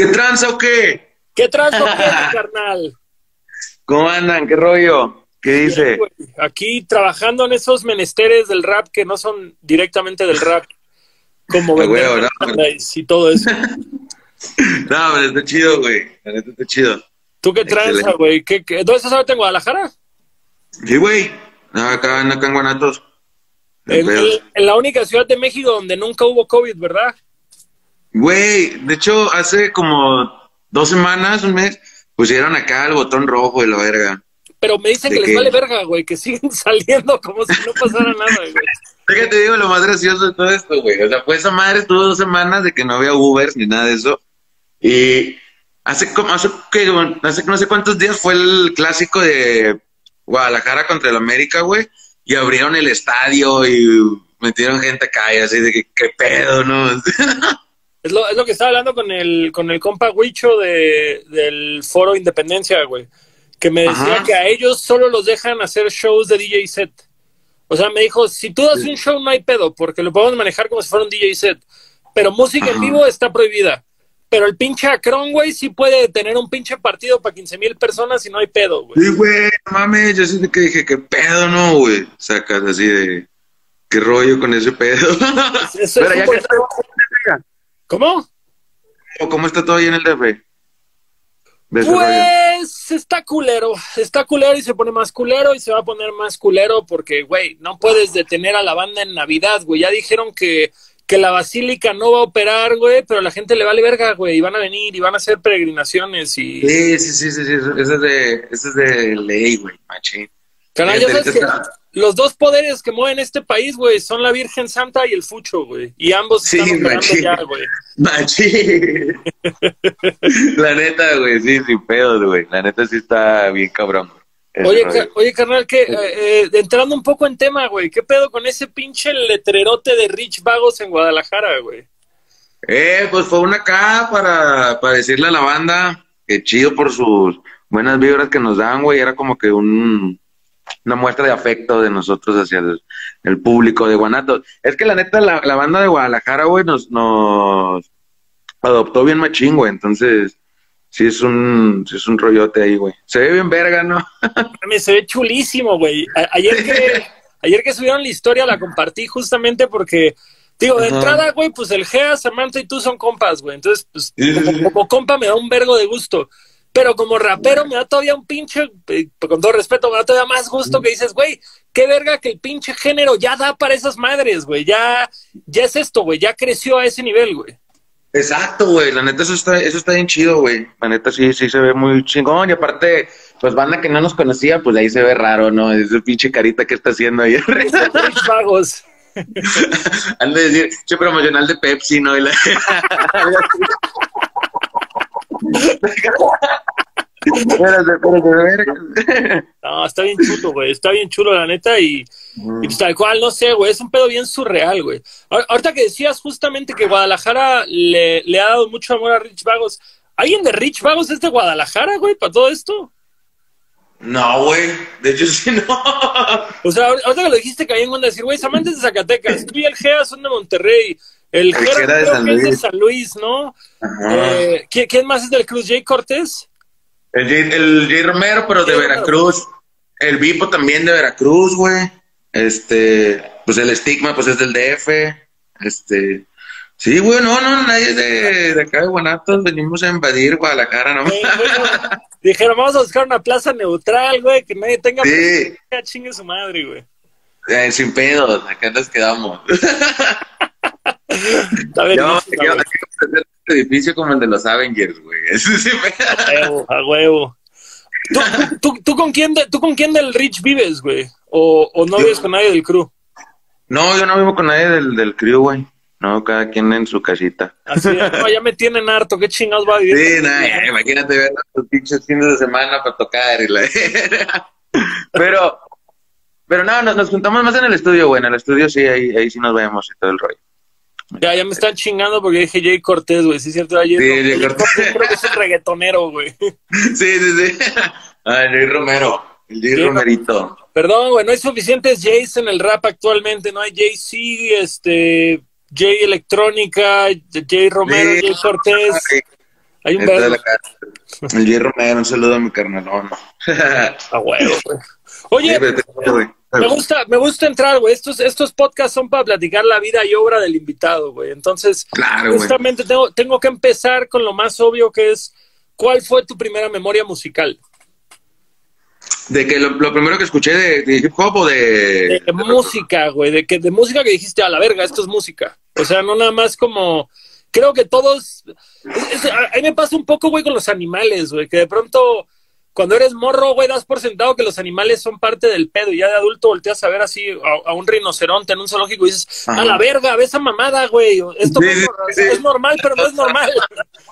¿Qué tranza o qué? ¿Qué tranza o qué, carnal? ¿Cómo andan? ¿Qué rollo? ¿Qué dice? Aquí trabajando en esos menesteres del rap que no son directamente del rap, como vender y todo eso. no, pero está chido, güey. La neta está chido. ¿Tú qué tranza, güey? ¿Qué, dónde estás ahorita en Guadalajara? Sí, güey. acá, acá en Guanatos. En, en, la única ciudad de México donde nunca hubo COVID, ¿verdad? Güey, de hecho, hace como dos semanas, un mes, pusieron acá el botón rojo de la verga. Pero me dicen que, les vale verga, güey, que siguen saliendo como si no pasara nada, güey. Fíjate, digo lo más gracioso de todo esto, güey. O sea, pues esa madre estuvo dos semanas de que no había Ubers ni nada de eso. Y hace como, hace que, hace no sé cuántos días fue el clásico de Guadalajara contra el América, güey. Y abrieron el estadio y metieron gente acá y así de que, qué pedo, ¿no? Es lo, es lo que estaba hablando con el, con el compa Huicho de, del Foro Independencia, güey. Que me decía que a ellos solo los dejan hacer shows de DJ set. O sea, me dijo, si tú das un show no hay pedo, porque lo podemos manejar como si fuera un DJ set. Pero música en vivo está prohibida. Pero el pinche Acron, güey, sí puede tener un pinche partido para 15 mil personas y no hay pedo, güey. Sí, güey, mames, yo sí que dije, qué pedo, ¿no, güey? Sacas así de, qué rollo con ese pedo. Pero ya que ¿Cómo? ¿Cómo está todo ahí en el DF? Pues está culero, está culero y se pone más culero y se va a poner más culero porque, güey, no puedes detener a la banda en Navidad, güey. Ya dijeron que, que la basílica no va a operar, güey, pero la gente le vale verga, güey, y van a venir y van a hacer peregrinaciones y... Sí, sí, sí, sí, sí. Eso, es de, eso es de ley, güey, machín. Caray, ya sabes que los dos poderes que mueven este país, güey, son la Virgen Santa y el Fucho, güey. Y ambos sí, están operando ya, güey. Machín. la neta, güey, sí, sin pedos, güey. La neta sí está bien cabrón. Oye, oye, carnal, que eh, eh, entrando un poco en tema, güey, ¿qué pedo con ese pinche letrerote de Rich Vagos en Guadalajara, güey? Eh, pues fue una acá para, para decirle a la banda que chido por sus buenas vibras que nos dan, güey. Era como que un, una muestra de afecto de nosotros hacia el, público de Guanatos. Es que la neta, la, la banda de Guadalajara, güey, nos, nos adoptó bien machín, güey. Entonces, sí es un, sí es un rollote ahí, güey. Se ve bien verga, ¿no? se ve chulísimo, güey. Ayer que, ayer que subieron la historia la compartí justamente porque, digo, de entrada, güey, pues el Gea, Samantha y tú son compas, güey. Entonces, pues, como, compa me da un vergo de gusto. Pero como rapero me da todavía un pinche, eh, con todo respeto, me da todavía más gusto que dices, güey, qué verga que el pinche género ya da para esas madres, güey. Ya, ya es esto, güey, ya creció a ese nivel, güey. Exacto, güey. La neta, eso está, eso está bien chido, güey. La neta, sí, sí se ve muy chingón. Y aparte, pues banda que no nos conocía, pues ahí se ve raro, ¿no? Esa pinche carita que está haciendo ahí. Pagos. Han de decir, che promocional de Pepsi, ¿no? No, está bien chulo, güey. Está bien chulo, la neta. Y, pues, tal cual, no sé, güey. Es un pedo bien surreal, güey. Ahorita que decías justamente que Guadalajara le, le, ha dado mucho amor a Rich Vagos. ¿Alguien de Rich Vagos es de Guadalajara, güey, para todo esto? No, güey. De hecho, sí, no. O sea, ahorita que lo dijiste, caí en onda decir, güey, Samantha es de Zacatecas. Tú y el Gea son de Monterrey. El, el Gera de San, Luis. Es de San Luis, ¿no? Eh, ¿quién, más es del Cruz? ¿Jay Cortés? El Jay, el Romero, pero de Veracruz. El Vipo también de Veracruz, güey. Este, pues el estigma, pues es del DF. Este, sí, güey, no, no, nadie de, de acá de Guanatos. Venimos a invadir Guadalajara, ¿no? dijeron, vamos a buscar una plaza neutral, güey, que nadie tenga. Sí. Chingue su madre, güey. Eh, sin pedos, acá nos quedamos. Está bien. No, un edificio como el de los Avengers, güey. a huevo, a huevo. ¿Tú, tú, con quién ¿Tú con quién del Rich vives, güey? ¿O, o no vives con nadie del crew? No, yo no vivo con nadie del, del crew, güey. No, cada quien en su casita. Así no, ya me tienen harto, qué chingados va a vivir. Sí, nada, imagínate ver los pinches fines de semana para tocar y la... Pero, pero no, nos, nos, juntamos más en el estudio, güey. En el estudio sí, ahí, ahí sí nos vemos y todo el rollo. Ya, ya me están chingando porque dije Jay Cortés, güey. Sí, es cierto. Ayer, sí, Jay Cortés. creo que es un reggaetonero, güey. Sí, sí, sí. Ah, Jay Romero. El Jay, Romerito. Perdón, güey. No hay suficientes Jays en el rap actualmente. No hay Jay-Z, este. Jay Electrónica, Jay Romero, Jay Cortés. Hay un verbo. El Jerry Romero, un saludo a mi carnalón. A huevo, güey. Oye, Sí, vete, güey. Me gusta, me gusta entrar, güey. Estos, estos podcasts son para platicar la vida y obra del invitado, güey. Entonces, Claro, justamente tengo, tengo que empezar con lo más obvio que es, ¿cuál fue tu primera memoria musical? De que lo, lo primero que escuché de, de hip hop o de. De, música, güey, de que de música que dijiste a la verga, esto es música. O sea, no nada más como creo que todos es- es- a a mí me pasa un poco, güey, con los animales, güey, que de pronto cuando eres morro, güey, das por sentado que los animales son parte del pedo y ya de adulto volteas a ver así a, a un rinoceronte en un zoológico y dices, Ajá. a la verga, ve esa mamada, güey. Esto Sí, es, sí, normal, pero no es normal.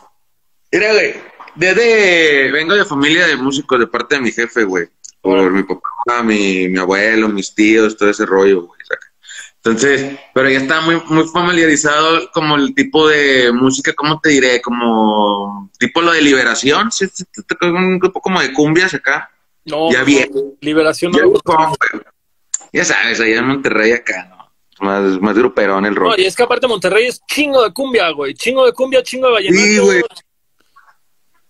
Mira, güey. Desde. Vengo de familia de músicos de parte de mi jefe, güey. Por mi papá, mi, mi abuelo, mis tíos, todo ese rollo, güey. saca. Entonces, pero ya está muy, muy familiarizado como el tipo de música, ¿cómo te diré? Como tipo lo de liberación, ¿sí? un grupo como de cumbias acá. No, Ya no, bien. liberación no Ya, güey. Ya sabes, allá en Monterrey acá, ¿no? Más, más gruperón el No, rollo. y es que aparte Monterrey es chingo de cumbia, güey. Chingo de cumbia, chingo de vallenato. Sí, güey.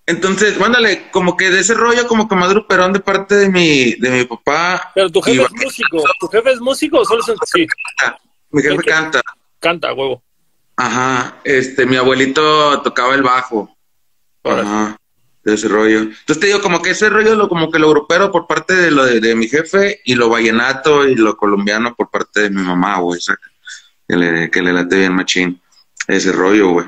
Entonces, mándale, como que de ese rollo, como que más gruperón de parte de mi, de mi papá. Pero tu jefe es músico. ¿Tu jefe es músico o solo es sí? Mi jefe canta. Canta, huevo. Ajá. Este, mi abuelito tocaba el bajo. Ajá. De ese rollo. Entonces te digo, como que ese rollo, lo, como que lo grupero por parte de lo de, de mi jefe y lo vallenato y lo colombiano por parte de mi mamá, güey. Que le, que le late bien machín. Ese rollo, güey.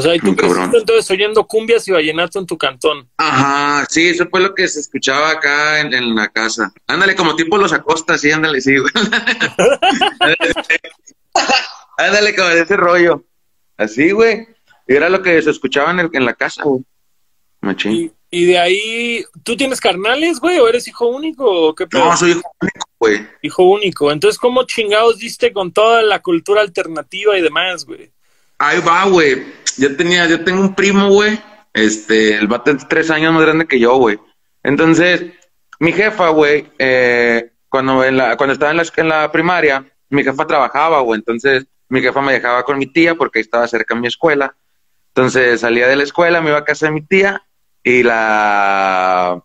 O sea, y tú creciste entonces oyendo cumbias y vallenato en tu cantón. Ajá, sí, eso fue lo que se escuchaba acá en, en la casa. Ándale, como tipo los acostas, sí, ándale, sí, güey. ándale, como de ese rollo. Así, güey. Y era lo que se escuchaba en, el- en la casa, güey. Machín. Y, y de ahí, ¿tú tienes carnales, güey? ¿O eres hijo único? ¿O qué pedo? No, soy hijo único, güey. Hijo único. Entonces, ¿cómo chingados diste con toda la cultura alternativa y demás, güey? Ahí va, güey. Yo tenía, yo tengo un primo, güey. Este, el vato es tres años más grande que yo, güey. Entonces, mi jefa, güey, eh, cuando, en la, cuando estaba en la, en la primaria, mi jefa trabajaba, güey. Entonces, mi jefa me dejaba con mi tía porque estaba cerca de mi escuela. Entonces, salía de la escuela, me iba a casa de mi tía y la...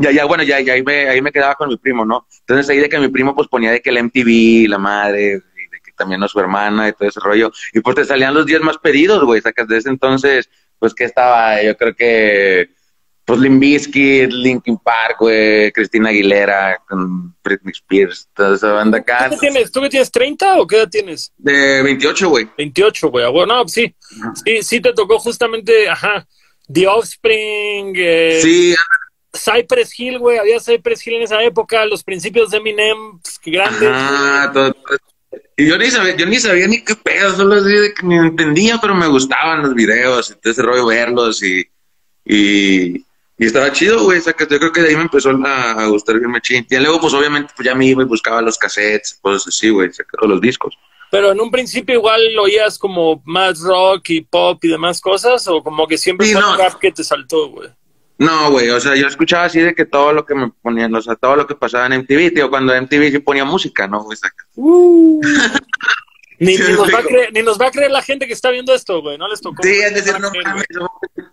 Ya, ya, bueno, ya, ya ahí me, quedaba con mi primo, ¿no? Entonces, ahí de que mi primo, pues, ponía de que el MTV, la madre, también a su hermana y todo ese rollo. Y pues te salían los 10 más pedidos, güey. Sacas de ese entonces, pues que estaba, yo creo que, pues Limp Bizkit, Linkin Park, güey, Cristina Aguilera, con Britney Spears, toda esa banda acá. ¿Tú qué tienes? ¿Tú qué tienes? ¿30 o qué edad tienes? De 28, güey. 28, güey. Bueno, no, sí. Sí, sí te tocó justamente, ajá, The Offspring, eh, Sí, Cypress Hill, güey. Había Cypress Hill en esa época, los principios de Eminem, pues, grandes. ajá, todo- todo. Y yo ni sabía, yo ni sabía ni qué pedo, solo así de que ni entendía, pero me gustaban los videos y todo ese rollo verlos y, y, y estaba chido, güey, sacas, yo creo que de ahí me empezó a, a gustar bien machín. Y luego, pues obviamente, pues ya me iba y buscaba los cassettes, cosas así, güey, o los discos. Pero en un principio igual oías como más rock y pop y demás cosas, o como que siempre Sí, fue no. el rap que te saltó, güey. No, güey, o sea, yo escuchaba así de que todo lo que me ponían, o sea, todo lo que pasaba en MTV, tío, cuando MTV sí ponía música, ¿no? Güey, sacas. Uh. Ni, Sí, ni nos va a creer, ni nos va a creer la gente que está viendo esto, güey. No les tocó. Sí, es decir, no mames,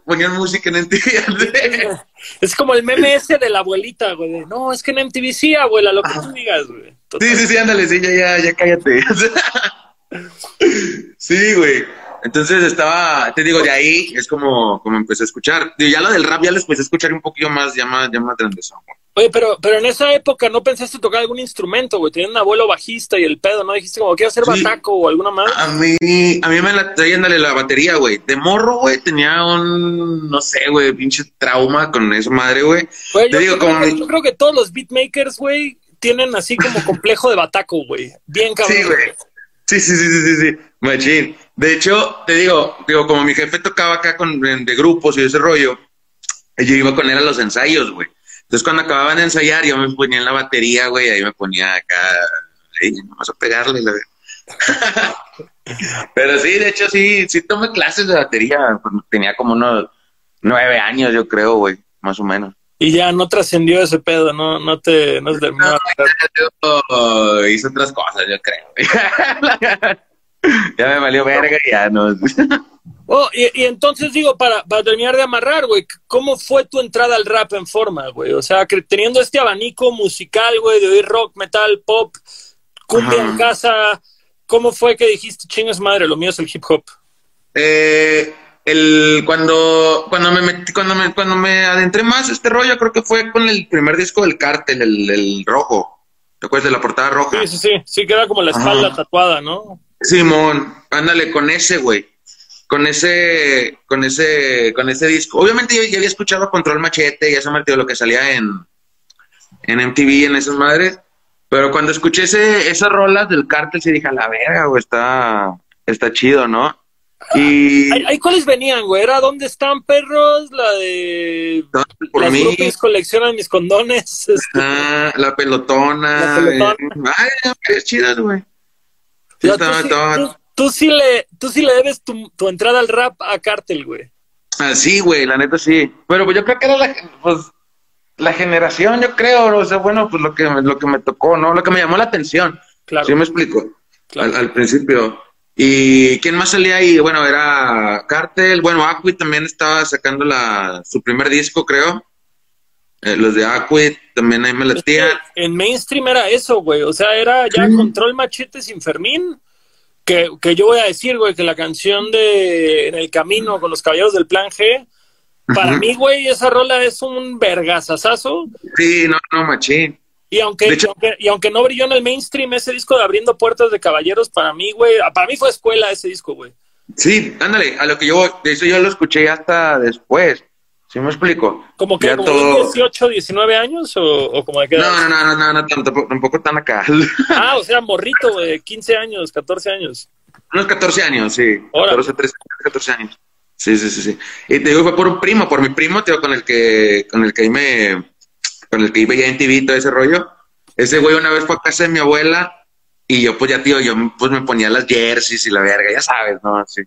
ponían música en MTV. Es como el meme ese de la abuelita, güey. de, No, es que en MTV sí, abuela, lo que tú digas, güey. Total. Sí, sí, sí, ándale, sí, ya, ya, ya cállate. sí, güey. Entonces estaba, te digo, de ahí es como, como empecé a escuchar. Digo, ya lo del rap ya lo empecé a escuchar un poquillo más, ya más, ya más grandezón, güey. Oye, pero, pero en esa época no pensaste tocar algún instrumento, güey. Tenías un abuelo bajista y el pedo, ¿no? Dijiste como, quiero hacer Sí. bataco o alguna más. A mí, a mí me la traía, ándale, la batería, güey. De morro, güey, tenía un, no sé, güey, pinche trauma con esa madre, güey. Te yo, digo, creo como yo creo que todos los beatmakers, güey, tienen así como complejo de bataco, güey. Bien cabrón. Sí, güey. Sí, sí, sí, sí, sí, sí, machín. De hecho, te digo, digo, como mi jefe tocaba acá con, de grupos y ese rollo, yo iba con él a los ensayos, güey. Entonces, cuando acababan de ensayar, yo me ponía en la batería, güey, ahí me ponía acá, ahí, vamos a pegarle, la Pero sí, de hecho, sí, sí tomé clases de batería, tenía como unos nueve años, yo creo, güey, más o menos. Y ya no trascendió ese pedo, no, no te, no te terminó. Yo hice otras cosas, yo creo. ya me valió verga ya no. Oh, y, entonces digo, para, para terminar de amarrar, güey, ¿cómo fue tu entrada al rap en forma, güey? O sea, que teniendo este abanico musical, güey, de oír rock, metal, pop, cumbia en casa, ¿cómo fue que dijiste, chingas madre, lo mío es el hip hop? Eh, el, cuando, cuando me metí, cuando me, cuando me adentré más este rollo, creo que fue con el primer disco del cártel, el, el rojo. ¿Te acuerdas de la portada roja? Sí, sí, sí, sí, queda como la espalda tatuada, ¿no? Simón, ándale con ese, güey con ese, con ese, con ese disco. Obviamente yo ya había escuchado Control Machete y ese martillo lo que salía en, en MTV, en esas madres. Pero cuando escuché ese, esas rolas del cártel, sí dije, a la verga, güey, está, está chido, ¿no? Y... ¿Hay, cuáles venían, güey? ¿Era ¿Dónde están perros? La de... Por Las mí. coleccionan mis condones. Ah, la pelotona. La pelotona. Ay, qué chidas, güey. Sí, Tú sí le, tú sí le debes tu, tu entrada al rap a Cartel, güey. Ah, sí, güey, la neta sí. Pero pues yo creo que era la, pues, la generación, yo creo, o sea, bueno, pues lo que, lo que me tocó, ¿no? Lo que me llamó la atención. Claro. Sí me explico. Al, principio. ¿Y quién más salía ahí? Bueno, era Cartel, bueno, Aquid también estaba sacando la, su primer disco, creo. Eh, los de Aquid también ahí me latían. en mainstream era eso, güey, o sea, era ya Control Machete sin Fermín que, que, yo voy a decir, güey, que la canción de En el Camino con los Caballeros del Plan G, para mí, güey, esa rola es un vergasazazo. Sí, no, no, machín. Y aunque, y aunque, no brilló en el mainstream, ese disco de Abriendo Puertas de Caballeros, para mí, güey, para mí fue escuela ese disco, güey. Sí, ándale, a lo que yo, de eso yo lo escuché hasta después. ¿Sí me explico? ¿Como que como 18, 19 años o, como de qué edad? No, no, no, no, no, tampoco, tampoco tan acá. Ah, o sea, morrito, de 15 años, 14 años. Unos 14 años, sí. 14, 13, 14 años. Sí, sí, sí, sí. Y te digo, fue por un primo, por mi primo, tío, con el que, con el que ahí me, con el que iba ya en TV todo ese rollo. Ese güey una vez fue a casa de mi abuela y yo, pues ya, tío, yo pues me ponía las jerseys y la verga, ya sabes, ¿no? Sí,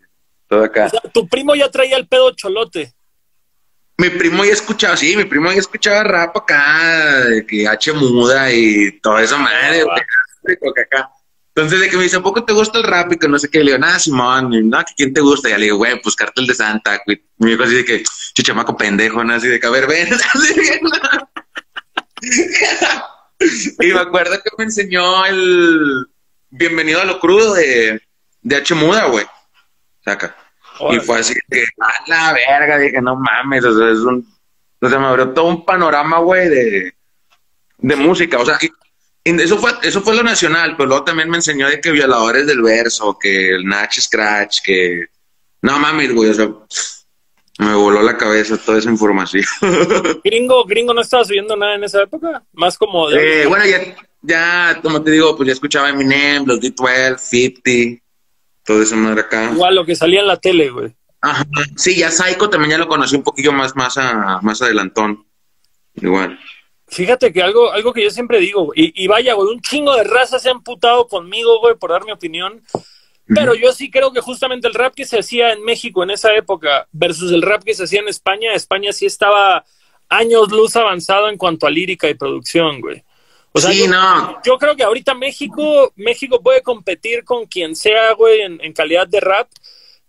todo acá. O sea, tu primo ya traía el pedo cholote mi primo ya escuchaba, sí, mi primo ya escuchaba rap acá, de que H muda y todo eso, madre, acá. Entonces, de que me dice, ¿a poco te gusta el rap? Y que no sé qué, le digo, nada, Simón, no, que quién te gusta. Y ya le digo, güey, pues Cartel de Santa, güey. Mi hijo así de que, chichamaco pendejo, ¿no? Así de que, a ver, ven, y me acuerdo que me enseñó el Bienvenido a lo crudo de, de H Muda, güey. Saca. Y fue así que, a la verga, dije, no mames, o sea, es un, o sea, me abrió todo un panorama, güey, de, de música, o sea, eso fue, eso fue lo nacional, pero luego también me enseñó de que violadores del verso, que el Natch Scratch, que, no mames, güey, o sea, me voló la cabeza toda esa información. Gringo, gringo, ¿no estabas viendo nada en esa época? Más como de... Eh, bueno, ya, ya, como te digo, pues ya escuchaba Eminem, los D12, 50, todo eso madre acá. Igual lo que salía en la tele, güey. Ajá, sí, ya Psycho también ya lo conocí un poquillo más, más, a, más adelantón. Igual. Fíjate que algo, algo que yo siempre digo, y, y vaya, güey, un chingo de razas se han putado conmigo, güey, por dar mi opinión. Pero yo sí creo que justamente el rap que se hacía en México en esa época versus el rap que se hacía en España, España sí estaba años luz avanzado en cuanto a lírica y producción, güey. O sea, sí, yo, no. yo creo que ahorita México, México puede competir con quien sea, güey, en, calidad de rap,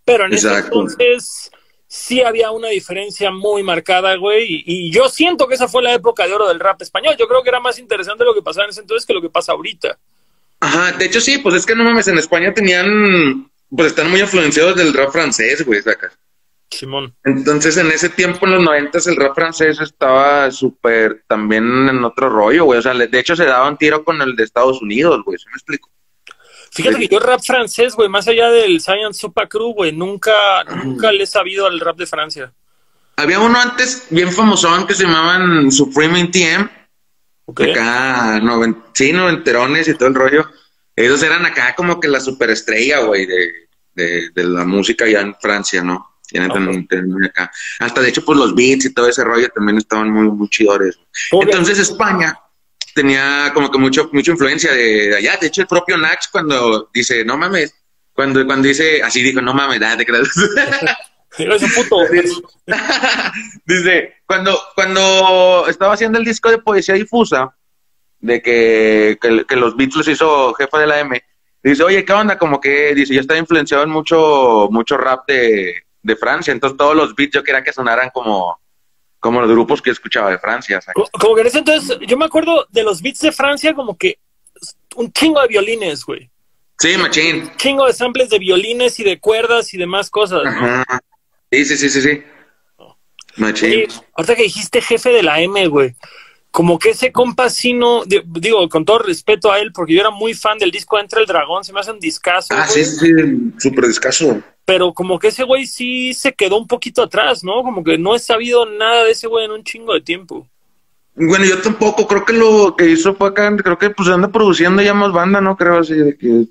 pero en ese entonces sí había una diferencia muy marcada, güey, y, yo siento que esa fue la época de oro del rap español. Yo creo que era más interesante lo que pasaba en ese entonces que lo que pasa ahorita. Ajá, de hecho sí, pues es que no mames, en España tenían, pues están muy influenciados del rap francés, güey, sacas. Simón. Entonces, en ese tiempo, en los noventas, el rap francés estaba súper también en otro rollo, güey. O sea, de hecho, se daba un tiro con el de Estados Unidos, güey. ¿Se me explico? Fíjate que yo rap francés, güey, más allá del Science Super Crew, güey, nunca, nunca le he sabido al rap de Francia. Había uno antes bien famosón que se llamaban Supreme NTM. Okay. Acá, sí, noventerones y todo el rollo. Ellos eran acá como que la superestrella, güey, de, de, de la música allá en Francia, ¿no? Acá. Hasta de hecho, pues los beats y todo ese rollo también estaban muy, muy chidores. Entonces España tenía como que mucho, mucha influencia de, allá. De hecho, el propio Nax cuando dice, no mames, cuando, cuando dice, así dijo, no mames, date, puto. dice, cuando, cuando estaba haciendo el disco de poesía difusa, de que, que, los beats los hizo jefa de la M, dice, oye, ¿qué onda? Como que, dice, yo estaba influenciado en mucho, mucho rap de, de Francia, entonces todos los beats yo quería que sonaran como, como los grupos que escuchaba de Francia. Como, que en ese entonces, yo me acuerdo de los beats de Francia como que un chingo de violines, güey. Sí, machín. Un chingo de samples de violines y de cuerdas y demás cosas. Sí, sí, sí, sí, sí. Machín. ahorita que dijiste jefe de la M, güey como que ese compa sí no, digo, con todo respeto a él, porque yo era muy fan del disco Entra el Dragón, se me hace un discazo. Ah, sí, sí, súper discazo. Pero como que ese güey sí se quedó un poquito atrás, ¿no? Como que no he sabido nada de ese güey en un chingo de tiempo. Bueno, yo tampoco, creo que lo que hizo fue acá, creo que pues anda produciendo ya más banda, ¿no? Creo así de que...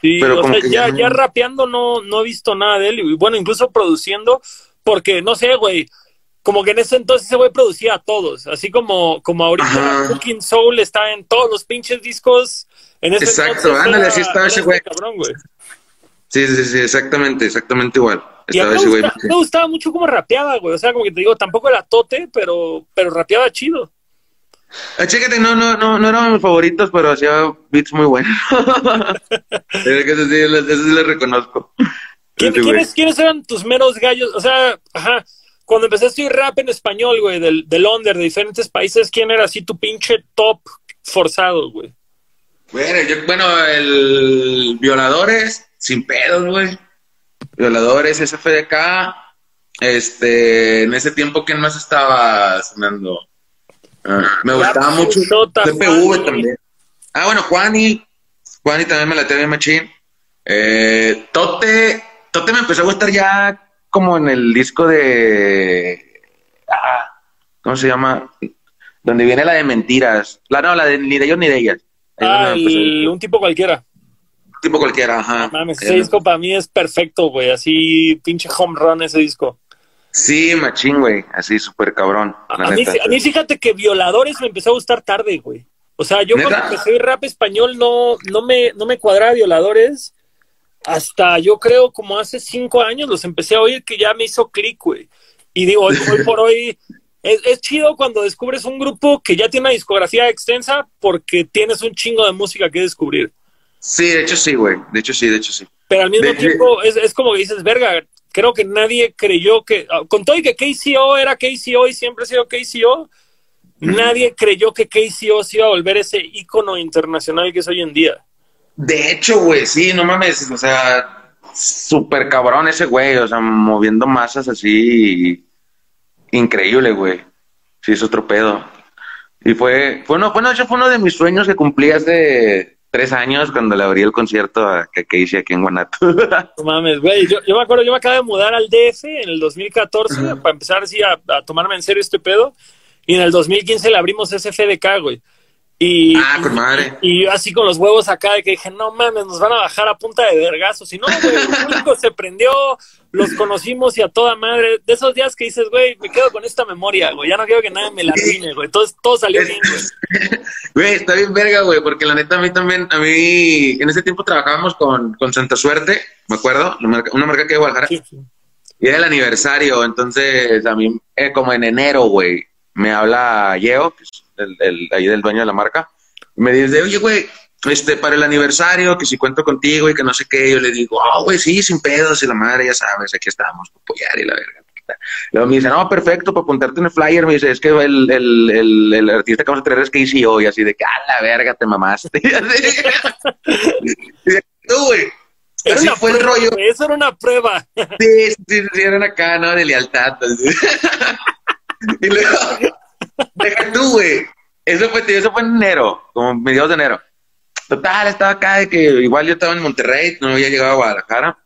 Sí, pero o sea, ya, ya, rapeando no, no he visto nada de él, y bueno, incluso produciendo, porque no sé, güey, como que en ese entonces ese güey producía a todos, así como, como ahorita Cooking Soul está en todos los pinches discos. En ese Exacto, ándale, así estaba ese güey. Sí, sí, sí, exactamente, exactamente igual. Estaba ese güey. Me gustaba mucho cómo rapeaba, güey. O sea, como que te digo, tampoco era tote, pero, pero rapeaba chido. Ah, chécate, no, no, no, no eran mis favoritos, pero hacía beats muy buenos. eso sí, eso sí le reconozco. ¿Quiénes, ¿Quiénes eran tus meros gallos? O sea, ajá, cuando empezaste a ir rap en español, güey, del, del under de diferentes países, ¿quién era así tu pinche top forzado, güey? Bueno, yo, bueno, el Violadores, sin pedos, güey. Violadores, SFDK. Este, en ese tiempo, ¿quién más estaba sonando? Ah, me gustaba mucho. CPV también. Ah, bueno, Juani. Juani también me la tenía machín. Eh, Tote, Tote me empezó a gustar ya como en el disco de. Ah, ¿Cómo se llama? Donde viene la de mentiras. La no, la de ni de ellos ni de ellas. Ah, un tipo cualquiera. Tipo cualquiera, ajá. mames, ese disco para mí es perfecto, güey. Así, pinche home run ese disco. Sí, machín, güey. Así, súper cabrón. A mí, a mí, fíjate que Violadores me empezó a gustar tarde, güey. O sea, yo cuando empecé rap español no, no, me, no me cuadraba Violadores hasta yo creo como hace cinco años los empecé a oír que ya me hizo clic, güey. Y digo, hoy, por hoy es, chido cuando descubres un grupo que ya tiene una discografía extensa porque tienes un chingo de música que descubrir. Sí, de hecho sí, güey. De hecho sí, de hecho sí. Pero al mismo tiempo es, es, como que dices, verga, creo que nadie creyó que, ah, con todo y que KCO era KCO y siempre ha sido KCO, nadie creyó que KCO se iba a volver ese ícono internacional que es hoy en día. De hecho, güey, sí, no mames, o sea, súper cabrón ese güey, o sea, moviendo masas así, increíble, güey. Sí, es otro pedo. Y fue, fue uno, bueno, ese fue uno de mis sueños que cumplí hace tres años cuando le abrí el concierto a hice aquí en Guanato. No mames, güey, yo, me acuerdo, yo me acabo de mudar al DF en el 2014 para empezar así a, a tomarme en serio este pedo. Y en el 2015 le abrimos SFDK, güey. Y, ah, con madre. Y, así con los huevos acá de que dije, no mames, nos van a bajar a punta de vergazos. Y no, güey, el público se prendió, los conocimos y a toda madre. De esos días que dices, güey, me quedo con esta memoria, güey, ya no quiero que nadie me la arruine, güey. Entonces todo salió bien, güey. Güey, está bien verga, güey, porque la neta a mí también, a mí, en ese tiempo trabajábamos con, con Santa Suerte, me acuerdo, una marca que de Guadalajara. Y era el aniversario, entonces a mí, eh, como en enero, güey, me habla Yeo, que el, el, ahí del dueño de la marca, me dice, oye, güey, este, para el aniversario, que si cuento contigo y que no sé qué, yo le digo, oh, güey, sí, sin pedos, y la madre, ya sabes, aquí estamos, para apoyar y la verga. Luego me dice, no, perfecto, para apuntarte en el flyer, me dice, es que el, el, el, el artista que vamos a traer es hoy, así de que, a la verga, te mamaste. Tú, güey. Así fue el rollo. Eso era una prueba. Sí, sí, sí, eran acá, ¿no? De lealtad. y luego, Deja tú, güey. Eso fue, eso fue en enero, como mediados de enero. Total, estaba acá de que igual yo estaba en Monterrey, no había llegado a Guadalajara.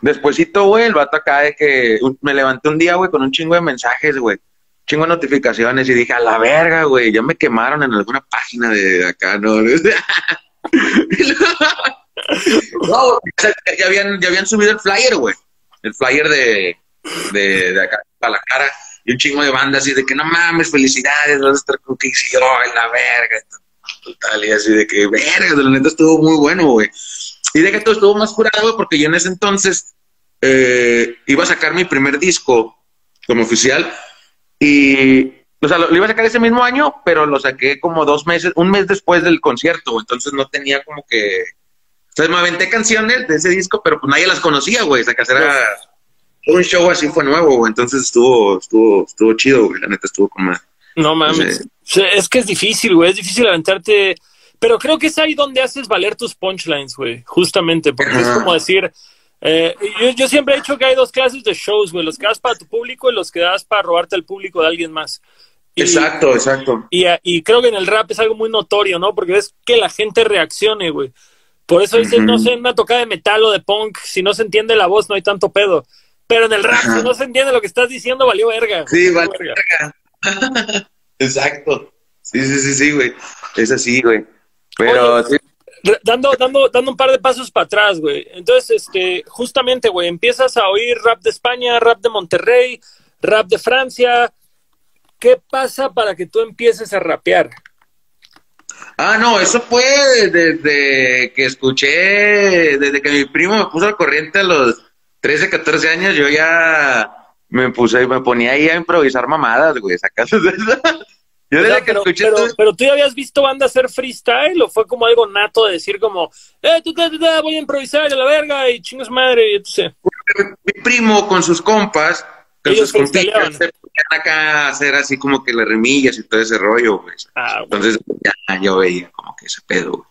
Despuésito, güey, el vato acá de que me levanté un día, güey, con un chingo de mensajes, güey. Chingo de notificaciones y dije, a la verga, güey, ya me quemaron en alguna página de acá, ¿no? no ya habían, ya habían subido el flyer, güey. El flyer de, de, de acá, para la cara y un chingo de bandas así de que no mames, felicidades, vas a estar con Casey en la verga, total, y así de que verga, de la neta estuvo muy bueno, güey. Y de que todo estuvo más curado, porque yo en ese entonces eh, iba a sacar mi primer disco como oficial y, o sea, lo, iba a sacar ese mismo año, pero lo saqué como dos meses, un mes después del concierto, entonces no tenía como que... O sea, me aventé canciones de ese disco, pero pues nadie las conocía, güey, esa casera un show así fue nuevo, güey. Entonces estuvo, estuvo, estuvo chido, güey. La neta estuvo como. No mames. Es que es difícil, güey. Es difícil aventarte. Pero creo que es ahí donde haces valer tus punchlines, güey. Justamente. Porque es como decir. Eh, yo, yo, siempre he dicho que hay dos clases de shows, güey. Los que das para tu público y los que das para robarte al público de alguien más. exacto, exacto. Y, y, creo que en el rap es algo muy notorio, ¿no? Porque es que la gente reaccione, güey. Por eso dices, no sé, una tocada de metal o de punk, si no se entiende la voz no hay tanto pedo. Pero en el rap, si no se entiende lo que estás diciendo, valió verga. Sí, valió verga. Exacto. Sí, sí, sí, sí, güey. Es así, güey. Pero Dando, dando, dando un par de pasos para atrás, güey. Entonces, este, justamente, güey, empiezas a oír rap de España, rap de Monterrey, rap de Francia. ¿Qué pasa para que tú empieces a rapear? Ah, no, eso fue desde que escuché, desde que mi primo me puso al corriente a los 13, 14 años, yo ya me puse, me ponía ahí a improvisar mamadas, güey, sacas Yo desde que escuché pero, pero, tú ya habías visto banda hacer freestyle o fue como algo nato de decir como, eh, tú, tú, tú, voy a improvisar a la verga y chingas madre, y sé. Mi primo con sus compas, con sus compas, se ponían acá a hacer así como que las remillas y todo ese rollo, güey. Ah, Entonces ya yo veía como que ese pedo, güey.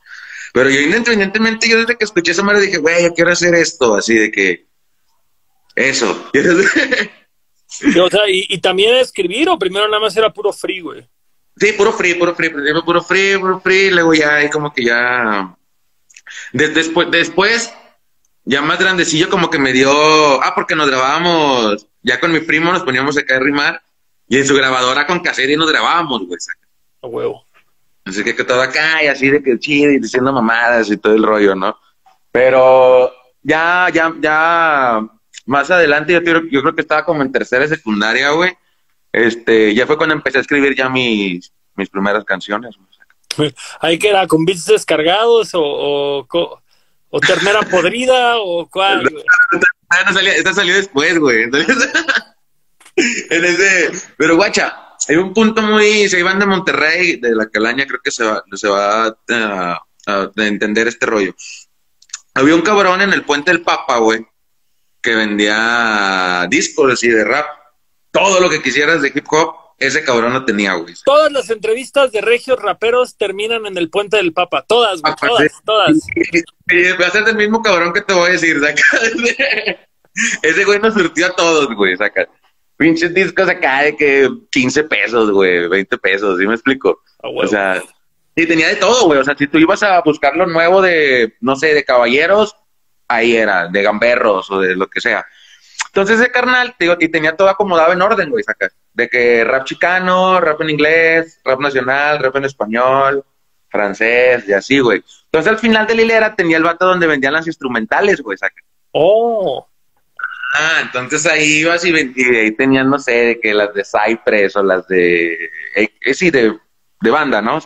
Pero yo independientemente, yo desde que escuché esa madre dije, güey, yo quiero hacer esto, así de que eso. o sea, ¿y, también escribir o primero nada más era puro free, güey? Sí, puro free, puro free, primero puro free, puro free, luego ya ahí como que ya... después, después, ya más grandecillo como que me dio... Ah, porque nos grabábamos, ya con mi primo nos poníamos acá a rimar y en su grabadora con cassette y nos grabábamos, güey. A huevo. Así que, que todo acá y así de que chido y diciendo mamadas y todo el rollo, ¿no? Pero ya, ya, ya más adelante, yo, yo creo que estaba como en tercera y secundaria, güey. Este, ya fue cuando empecé a escribir ya mis, mis primeras canciones. ¿Ahí que era con beats descargados o, o, ternera podrida o cuál? esta salió después, güey. en ese, pero guacha, hay un punto muy, se iban de Monterrey, de la Calaña, creo que se va, se va a, a entender este rollo. Había un cabrón en el puente del Papa, güey, que vendía discos así de rap. Todo lo que quisieras de hip hop, ese cabrón lo tenía, güey. Todas las entrevistas de regios raperos terminan en el puente del Papa. Todas, güey. Todas, todas. va a ser del mismo cabrón que te voy a decir, saca. ese güey nos surtió a todos, güey, saca. Pinches discos acá de que 15 pesos, güey, 20 pesos, ¿sí me explico? o sea, y tenía de todo, güey. O sea, si tú ibas a buscar lo nuevo de, no sé, de caballeros, ahí era, de gamberros o de lo que sea. Entonces ese carnal, digo, y tenía todo acomodado en orden, güey, saca. De que rap chicano, rap en inglés, rap nacional, rap en español, francés y así, güey. Entonces al final de la hilera tenía el vato donde vendían las instrumentales, güey, saca. Oh. Ah, entonces ahí ibas y, ahí tenían, no sé, de que las de Cypress o las de, eh, sí, de, de banda, ¿no?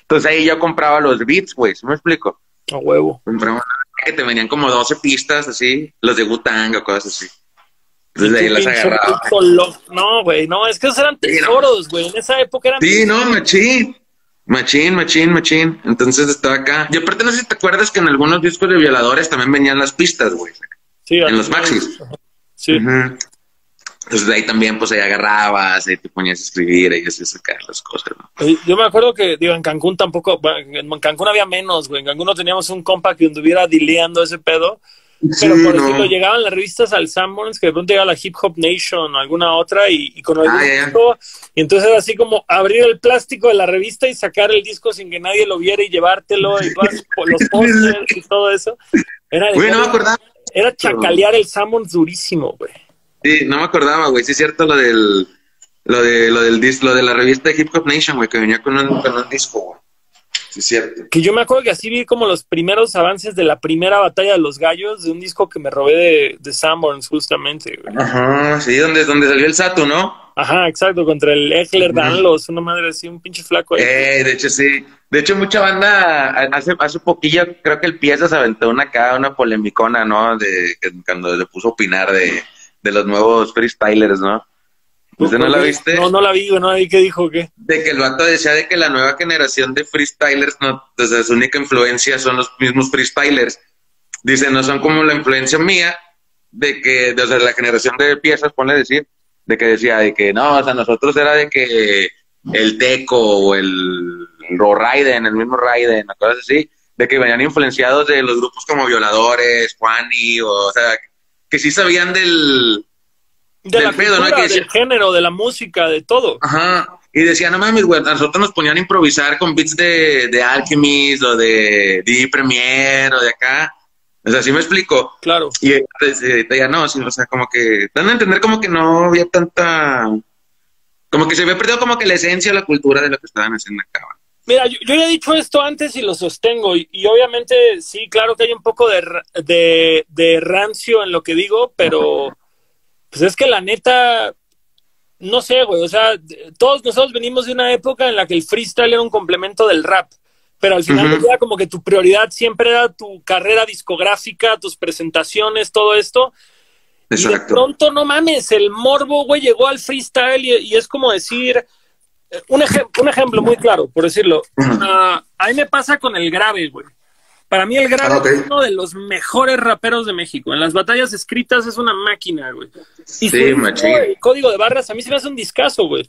entonces ahí yo compraba los beats, güey, ¿sí me explico? A huevo. Compraba que te venían como 12 pistas así, los de Gutang o cosas así. Entonces ahí las agarraba. No, güey, no, es que esos eran tesoros, güey. En esa época eran. Sí, no, machín. Machín, machín, machín. Entonces estaba acá. Y aparte, no sé si te acuerdas que en algunos discos de violadores también venían las pistas, güey. Sí, en los maxis. Sí. Entonces de ahí también, pues ahí agarrabas, ahí te ponías a escribir, ahí hacías sacar las cosas, Yo me acuerdo que, digo, en Cancún tampoco, en Cancún había menos, güey. En Cancún no teníamos un compa que anduviera dileando ese pedo. Pero por ejemplo, llegaban las revistas al Sanborns, que de pronto llegaba la Hip Hop Nation o alguna otra, y, con el ah, disco, y entonces era así como abrir el plástico de la revista y sacar el disco sin que nadie lo viera y llevártelo, y los pósters y todo eso. Era, no me acordaba. Era chacalear el Sanborns durísimo, güey. Sí, no me acordaba, güey. Sí es cierto lo del lo de lo del disco, lo de la revista Hip Hop Nation, güey, que venía con un, con un disco, güey. Sí es cierto. Que yo me acuerdo que así vi como los primeros avances de la primera batalla de los gallos de un disco que me robé de, de Sanborns, justamente, güey. Ajá, sí, donde, donde salió el Sato, ¿no? Ajá, exacto, contra el Eckler Danlos, una madre así, un pinche flaco ahí. Eh, de hecho, sí. De hecho, mucha banda, hace, hace poquillo, creo que el Pieza se aventó una acá, una polemicona, ¿no? De, cuando le puso a opinar de de los nuevos freestylers, ¿no? ¿Usted no la viste? No, no la vi, no la vi. ¿Qué dijo? ¿Qué? De que el vato decía de que la nueva generación de freestylers, no, desde su única influencia son los mismos freestylers. Dice, no son como la influencia mía, de que, de, o sea, la generación de piezas, ponle decir, de que decía de que no, o sea, nosotros era de que el Deco o el, el Raiden, el mismo Raiden, cosas así, de que venían influenciados de los grupos como Violadores, Juani, o, o sea, que sí sabían del, de del la pedo, cultura, ¿no? Que del género, de la música, de todo. Ajá. Y decía, no mames, güey, a nosotros nos ponían a improvisar con beats de, de Alchemist o de D Premiere o de acá. O sea, sí me explico. Claro. Y pues, eh, ya no, sí, o sea, como que dan a entender como que no había tanta. Como que se había perdido como que la esencia, la cultura de lo que estaban haciendo acá. Mira, yo, yo, ya he dicho esto antes y lo sostengo, y, y obviamente sí, claro que hay un poco de, de, de, rancio en lo que digo, pero pues es que la neta, no sé, güey, o sea, todos nosotros venimos de una época en la que el freestyle era un complemento del rap, pero al final uh -huh. como que tu prioridad siempre era tu carrera discográfica, tus presentaciones, todo esto. Exacto. Y de pronto, no mames, el morbo, güey, llegó al freestyle y, y es como decir un, ejem un, ejemplo muy claro, por decirlo. Uh -huh. uh, a mí me pasa con el grave, güey. Para mí el grave ah, okay. es uno de los mejores raperos de México. En las batallas escritas es una máquina, güey. Y sí, el código de barras a mí se me hace un discazo, güey.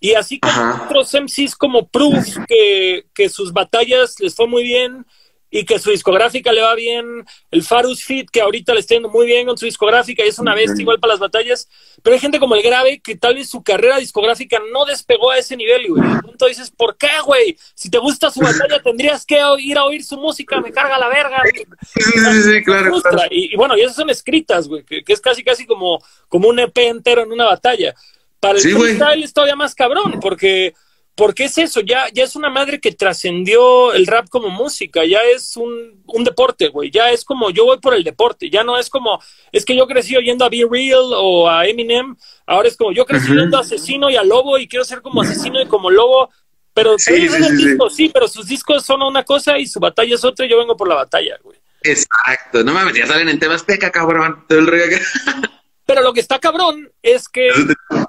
Y así como Ajá. otros MCs como Proof, que, que sus batallas les fue muy bien, y que su discográfica le va bien, el Farus Fit, que ahorita le está yendo muy bien con su discográfica y es una bestia igual para las batallas, pero hay gente como el Grave que tal vez su carrera discográfica no despegó a ese nivel, güey. Entonces dices, ¿por qué, güey? Si te gusta su batalla tendrías que ir a oír su música, me carga la verga. Sí, sí, sí, claro. claro. Y, y, bueno, y esas son escritas, güey, que, que, es casi, casi como, como un EP entero en una batalla. Para el sí, freestyle es todavía más cabrón, porque porque es eso, ya, ya es una madre que trascendió el rap como música, ya es un, un deporte, güey, ya es como yo voy por el deporte, ya no es como, es que yo crecí oyendo a Be Real o a Eminem, ahora es como yo crecí oyendo uh -huh. a Asesino y a Lobo y quiero ser como Asesino y como Lobo, pero sí, sí, sí, disco, sí, pero sus discos son una cosa y su batalla es otra y yo vengo por la batalla, güey. Exacto, no mames, ya salen en temas peca, cabrón, todo el reggae. Pero lo que está cabrón es que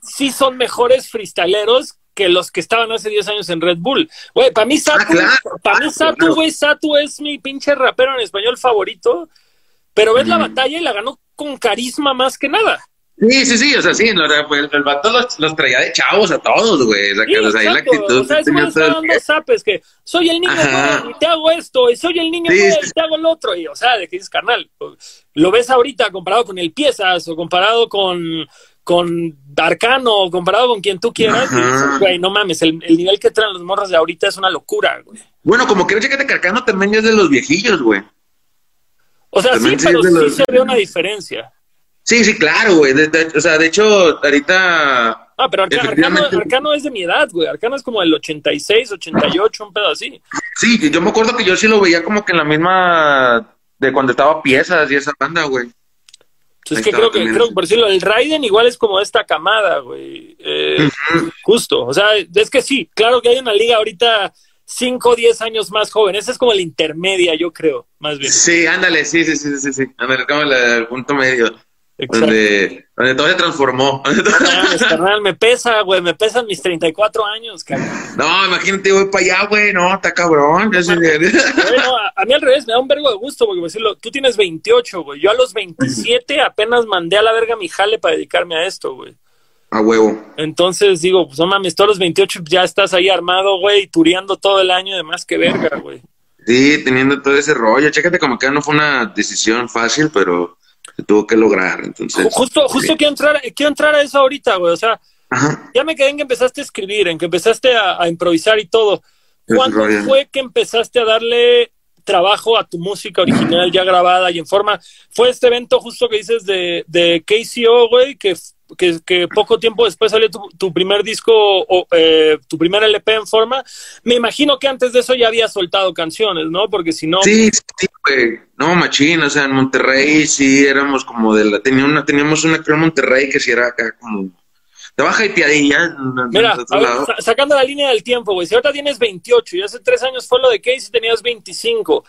sí son mejores freestyleros que los que estaban hace 10 años en Red Bull. Güey, para mí Satu, ah, claro, para mí Satu, güey, Satu es mi pinche rapero en español favorito, pero ves mm. la batalla y la ganó con carisma más que nada. Sí, sí, sí, o sea, sí, pues, el vato los, los, traía de chavos a todos, güey. O sea, sí, que, o sea, la actitud. O sea, es como está dando zapes, que soy el niño y te hago esto, y soy el niño sí, y te hago el otro, y o sea, de que dices, carnal, lo ves ahorita comparado con el Piezas o comparado con con Arcano, comparado con quien tú quieras, güey, no mames, el, el, nivel que traen los morros de ahorita es una locura, güey. Bueno, como que fíjate que Arcano también es de los viejillos, güey. O sea, también sí, pero sí los... se ve una diferencia. Sí, sí, claro, güey. o sea, de hecho, ahorita. Ah, pero Arcano. Arcano, es de mi edad, güey. Arcano es como el 86, 88, un pedo así. Sí, yo me acuerdo que yo sí lo veía como que en la misma. de cuando estaba piezas y esa banda, güey. Es que creo que, creo por decirlo, el Raiden igual es como esta camada, güey. Eh, uh -huh. Justo. O sea, es que sí, claro que hay una liga ahorita 5 o 10 años más joven. Esa es como la intermedia, yo creo, más bien. Sí, ándale, sí, sí, sí, sí, sí. Ándale, como el punto medio. Exacto. Donde, donde todo se transformó. Carnal, me pesa, güey, me pesan mis 34 años, cabrón. No, imagínate, voy para allá, güey, no, está cabrón. No, no, a, mí al revés, me da un vergo de gusto, porque decirlo, tú tienes 28, güey, yo a los 27 apenas mandé a la verga mi jale para dedicarme a esto, güey. A huevo. Entonces digo, pues no mames, todos los 28 ya estás ahí armado, güey, tureando todo el año de más que verga, güey. Sí, teniendo todo ese rollo. Chécate como que no fue una decisión fácil, pero se tuvo que lograr, entonces. Justo, justo sí. quiero entrar, quiero entrar a eso ahorita, güey, o sea, Ajá. ya me quedé en que empezaste a escribir, en que empezaste a, a improvisar y todo. ¿Cuándo fue que empezaste a darle trabajo a tu música original ya grabada y en forma? Fue este evento justo que dices de, de KCO, güey, que, que, que, poco tiempo después salió tu, tu primer disco, o, eh, tu primer LP en forma. Me imagino que antes de eso ya había soltado canciones, ¿no? Porque si no... Sí, sí, güey. No, machín, o sea, en Monterrey sí éramos como de la... Tenía una, teníamos una creo en Monterrey que sí era acá como... De baja y piadilla. Mira, ver, sacando la línea del tiempo, güey. Si ahorita tienes 28 y hace tres años fue lo de Casey tenías 25.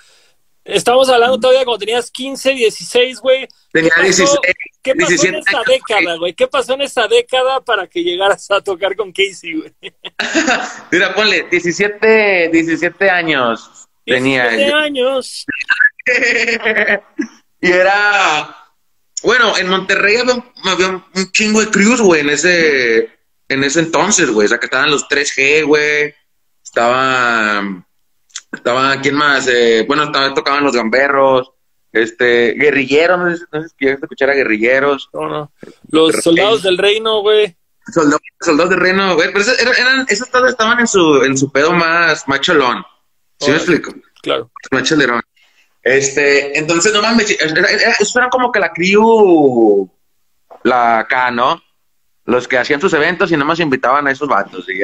Estamos hablando todavía cuando tenías 15, 16, güey. Tenía ¿Qué 16. ¿Qué pasó 17 en esta década, güey? ¿Qué pasó en esta década para que llegaras a tocar con Casey, güey? Mira, ponle 17, 17 años. 17 tenía. años. y era bueno, en Monterrey había, había un chingo de crews, güey, en ese, en ese entonces, güey. O sea, que estaban los 3G, güey. Estaba, estaba, ¿quién más? Eh, bueno, estaba, tocaban los gamberros. Este, guerrilleros, no sé, no sé si quieres escuchar a guerrilleros. No, no. Los soldados del reino, güey. Soldados, soldados del reino, güey. Pero esos, eran, esos todos estaban en su, en su pedo más macholón. ¿Sí me explico? Claro. Macholerón. Este, entonces, no mames, eso era como que la crew, la acá, ¿no? Los que hacían sus eventos y nomás invitaban a esos vatos. ¿sí?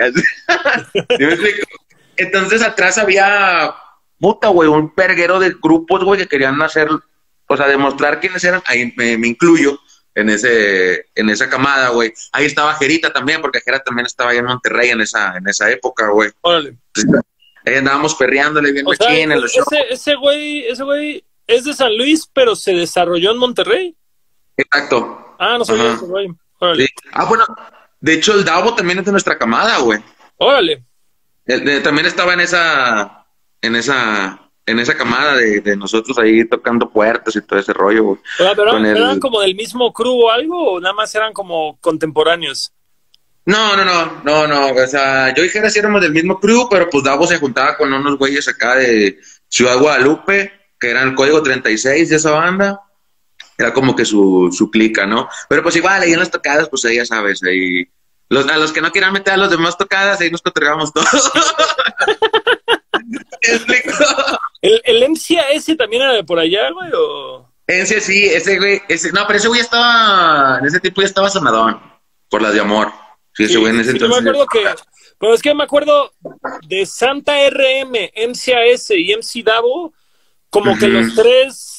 entonces, atrás había, puta, güey, un perguero de grupos, güey, que querían hacer, o sea, demostrar quiénes eran. Ahí me, incluyo en ese en esa camada, güey. Ahí estaba Jerita también, porque Jera también estaba ahí en Monterrey en esa en esa época, güey. Órale. Ahí andábamos perreándole bien en los ese, ese güey, ese güey es de San Luis, pero se desarrolló en Monterrey. Exacto. Ah, no sabía ese güey. Ah, bueno, de hecho el Davo también es de nuestra camada, güey. Órale. también estaba en esa, en esa, en esa camada de, nosotros ahí tocando puertas y todo ese rollo, pero eran como del mismo crew o algo, o nada más eran como contemporáneos. No, no, no, no, no. O sea, yo y Jera sí éramos del mismo crew, pero pues Davo se juntaba con unos güeyes acá de Ciudad Guadalupe, que eran el código 36 de esa banda. Era como que su, su clica, ¿no? Pero pues igual, ahí en las tocadas, pues ahí ya sabes, ahí. Los, a los que no quieran meter a los demás tocadas, ahí nos cotorreamos todos. ¿El, ¿El MCAS también era de por allá, güey? O... Ese sí, ese güey, ese, no, pero ese güey estaba, en ese tiempo ya estaba sonadón, por las de amor. Sí, ese güey en ese entonces. me acuerdo que, pero es que me acuerdo de Santa RM, MCAS y MC Davo, como que los tres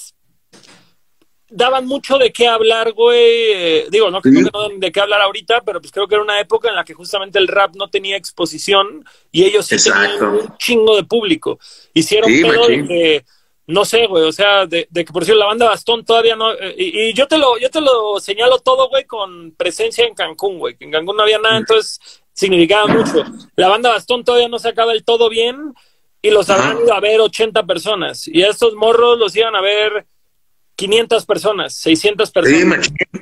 daban mucho de qué hablar, güey. Digo, no creo que no dan de qué hablar ahorita, pero pues creo que era una época en la que justamente el rap no tenía exposición y ellos sí tenían un chingo de público. Hicieron todo de no sé, güey, o sea, de, que por cierto la banda Bastón todavía no, eh, y, yo te lo, yo te lo señalo todo, güey, con presencia en Cancún, güey, que en Cancún no había nada, entonces significaba mucho. La banda Bastón todavía no se acaba del todo bien y los habrán ido a ver 80 personas y a estos morros los iban a ver 500 personas, 600 personas. Sí,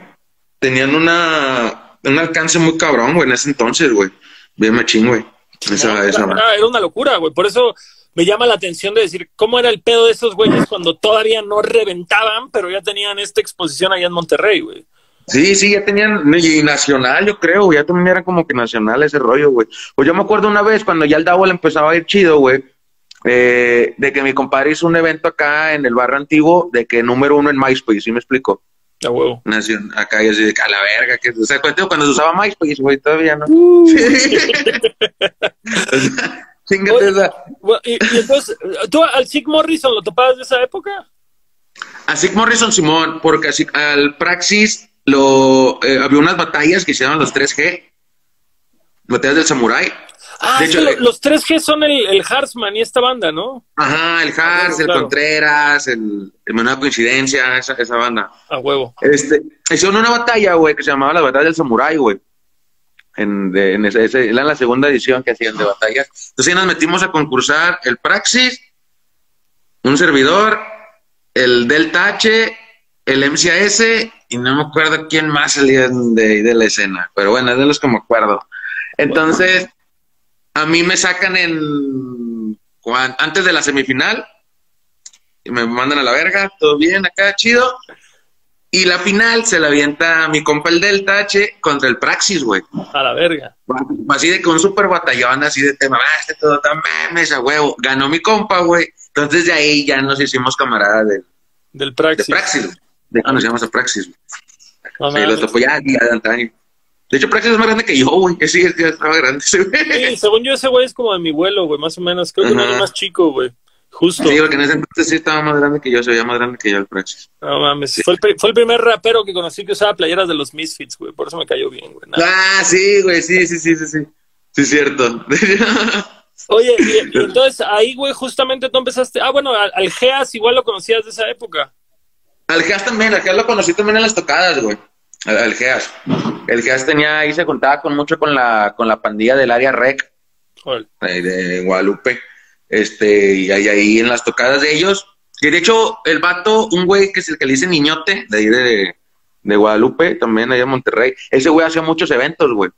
tenían una, un alcance muy cabrón, güey, en ese entonces, güey, bien machín, güey. Esa, esa era una locura, güey, por eso me llama la atención de decir cómo era el pedo de esos güeyes cuando todavía no reventaban, pero ya tenían esta exposición allá en Monterrey, güey. Sí, sí, ya tenían, y nacional, yo creo, ya también era como que nacional ese rollo, güey. Pues yo me acuerdo una vez cuando ya el le empezaba a ir chido, güey, eh, de que mi compadre hizo un evento acá en el barrio antiguo, de que número uno en MySpace, ¿sí me explico? A huevo. acá y así de a la verga, que, o sea, cuando, cuando se usaba MySpace, güey, todavía no. Uh. y, entonces, ¿tú al Sig Morrison lo topabas de esa época? A Sig Morrison, Simón, porque así, al Praxis lo, eh, había unas batallas que llaman los 3G, batallas del Samurai. Ah, de hecho, los 3G son el, el Harsman y esta banda, ¿no? Ajá, el Hars, el Contreras, el, el Menuda Coincidencia, esa, esa banda. A huevo. Este, hicieron una batalla, güey, que se llamaba la Batalla del Samurai, güey en, en ese, ese, era la segunda edición que hacían de batallas. Entonces nos metimos a concursar el Praxis, un servidor, el Delta H, el MCAS y no me acuerdo quién más salía de, de la escena, pero bueno, es de los que me acuerdo. Entonces, a mí me sacan en antes de la semifinal y me mandan a la verga, todo bien acá, chido. Y la final se la avienta mi compa el Delta H contra el Praxis, güey. A la verga. Así de con un super batallón, así de tema, ah, este todo tan memes a huevo. Ganó mi compa, güey. Entonces de ahí ya nos hicimos camaradas del, del Praxis. De Praxis. De nos llamamos a Praxis. No, sí, lo topó ya, ya de antaño. De hecho, Praxis es más grande que yo, güey. Que sí, es que estaba grande. Sí, según yo, ese güey es como de mi vuelo, güey, más o menos. Creo que no es más chico, güey. Justo. Sí, porque en ese entonces sí estaba más grande que yo, se veía más grande que yo el Praxis. No mames, fue, el, fue, el, primer rapero que conocí que usaba playeras de los Misfits, güey, por eso me cayó bien, güey. Ah, sí, güey, sí, sí, sí, sí, sí. Sí, es cierto. Oye, y, entonces ahí, güey, justamente tú empezaste. Ah, bueno, al, Geas igual lo conocías de esa época. Al Geas también, al Geas lo conocí también en las tocadas, güey. Al, Geas. El Geas tenía ahí, se contaba con mucho con la, con la pandilla del área REC. De Guadalupe. Este, y ahí, ahí en las tocadas de ellos. Que de hecho, el vato, un güey que es el que le dice niñote, de ahí de, de Guadalupe, también allá en Monterrey. Ese güey hacía muchos eventos, güey.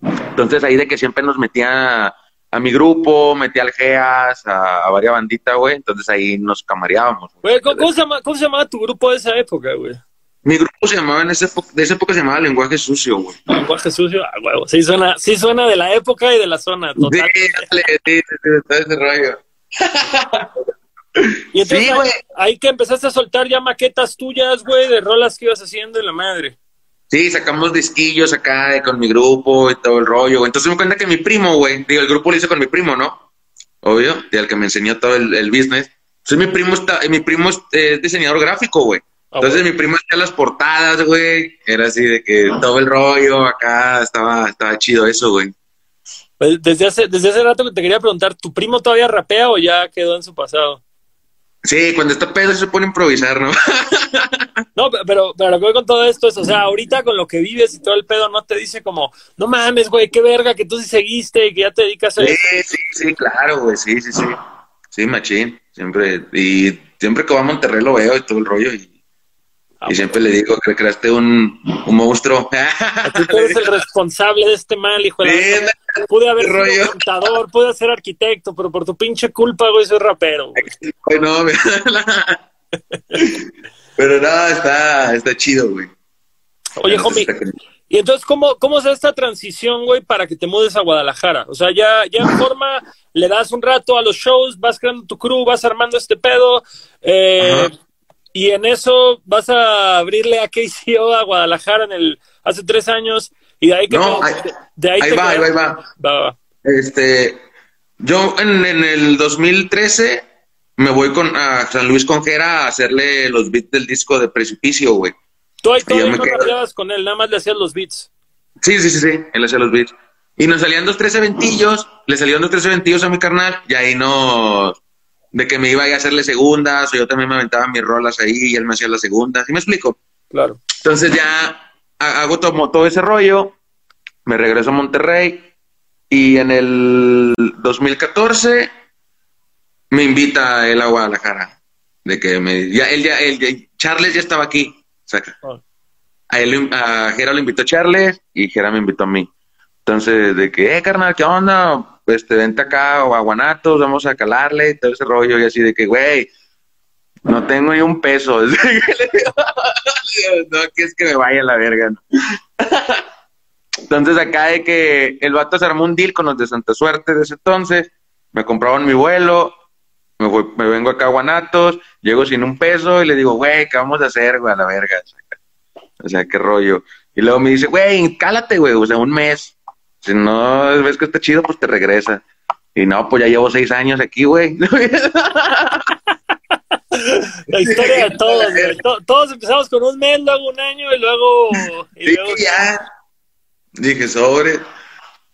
Entonces ahí de que siempre nos metía a mi grupo, metía al GEAS, a, a varias banditas, güey. Entonces ahí nos camareábamos. Güey, ¿cómo, cómo se llama, ¿cómo se llamaba tu grupo de esa época, güey? Mi grupo se llamaba en esa época, de esa época se llamaba Lenguaje Sucio, güey. Lenguaje sucio, ah, huevo. Sí suena, sí suena de la época y de la zona, total. Sí, dale, sí, sí, todo ese rollo. Y entonces Sí, ahí- güey. ahí que empezaste a soltar ya maquetas tuyas, güey, de rolas que ibas haciendo en la madre. Sí, sacamos disquillos acá con mi grupo y todo el rollo, güey. Entonces me cuenta que mi primo, güey, digo, el grupo lo hice con mi primo, ¿no? Obvio, y el que me enseñó todo el, el business. Entonces mi primo está, mi primo es diseñador gráfico, güey. Ah, Entonces mi primo hacía las portadas, güey. Era así de que todo el rollo acá estaba, estaba chido eso, güey. Pues, Desde hace, desde hace rato que te quería preguntar, ¿tu primo todavía rapea o ya quedó en su pasado? Sí, cuando está pedo se pone a improvisar, ¿no? No, pe- pero, pero lo que voy con todo esto es, o sea, ahorita con lo que vives y todo el pedo, no te dice como, no mames, güey, qué verga que tú sí seguiste y que ya te dedicas a Sí, eso. sí, sí, claro, güey, sí, sí, sí. Sí, machín, siempre. Y siempre que va a Monterrey lo veo y todo el rollo. Y, Ah, y siempre le digo que creaste un, un monstruo. Tú eres el responsable de este mal, hijo de la Sí. Pude haber rollo. sido contador, pude ser arquitecto, pero por tu pinche culpa, güey, soy rapero, güey. No, Pero no, está, está chido, güey. Oye, homie, Está y entonces, ¿cómo, cómo es esta transición, güey, para que te mudes a Guadalajara? O sea, ya, ya en forma, le das un rato a los shows, vas creando tu crew, vas armando este pedo, eh, Ajá. Y en eso vas a abrirle a KCO a Guadalajara en el, hace tres años, y de ahí que No, ahí, de ahí ahí va, ahí va, ahí va. Va, va, va. Este, yo en, en el 2013 me voy con a San Luis Conjera a hacerle los beats del disco de Precipicio, güey. Tú ahí todavía no rapeabas con él, nada más le hacías los beats. Sí, sí, sí, sí, él hacía los beats. Y nos salían dos, tres eventillos, le salieron dos, tres eventillos a mi carnal, y ahí no, de que me iba a ir a hacerle segundas, o yo también me aventaba mis rolas ahí, y él me hacía las segundas, ¿sí me explico? Claro. Entonces ya ha- hago todo, todo ese rollo, me regreso a Monterrey, y en el 2014 me invita él a Guadalajara, de que me, ya, él ya, él Charles ya estaba aquí, saca. Ah. A él, a Jera lo invitó Charles y Jera me invitó a mí. Entonces, de que, eh, carnal, ¿qué onda? Este, vente acá a Guanatos, vamos a calarle y todo ese rollo. Y así de que, güey, no tengo ni un peso. No, que es que me vaya la verga. Entonces, acá de que el vato se armó un deal con los de Santa Suerte de ese entonces, me compraron mi vuelo, me, me vengo acá a Guanatos, llego sin un peso y le digo, güey, ¿qué vamos a hacer, güey, a la verga? O sea, qué rollo. Y luego me dice, güey, cálate, güey, o sea, un mes. Si no ves que está chido, pues te regresa. Y no, pues ya llevo seis años aquí, güey. La historia de todos, güey. To- Todos empezamos con un mes, luego un año y luego... Y luego ya. Dije, sobre.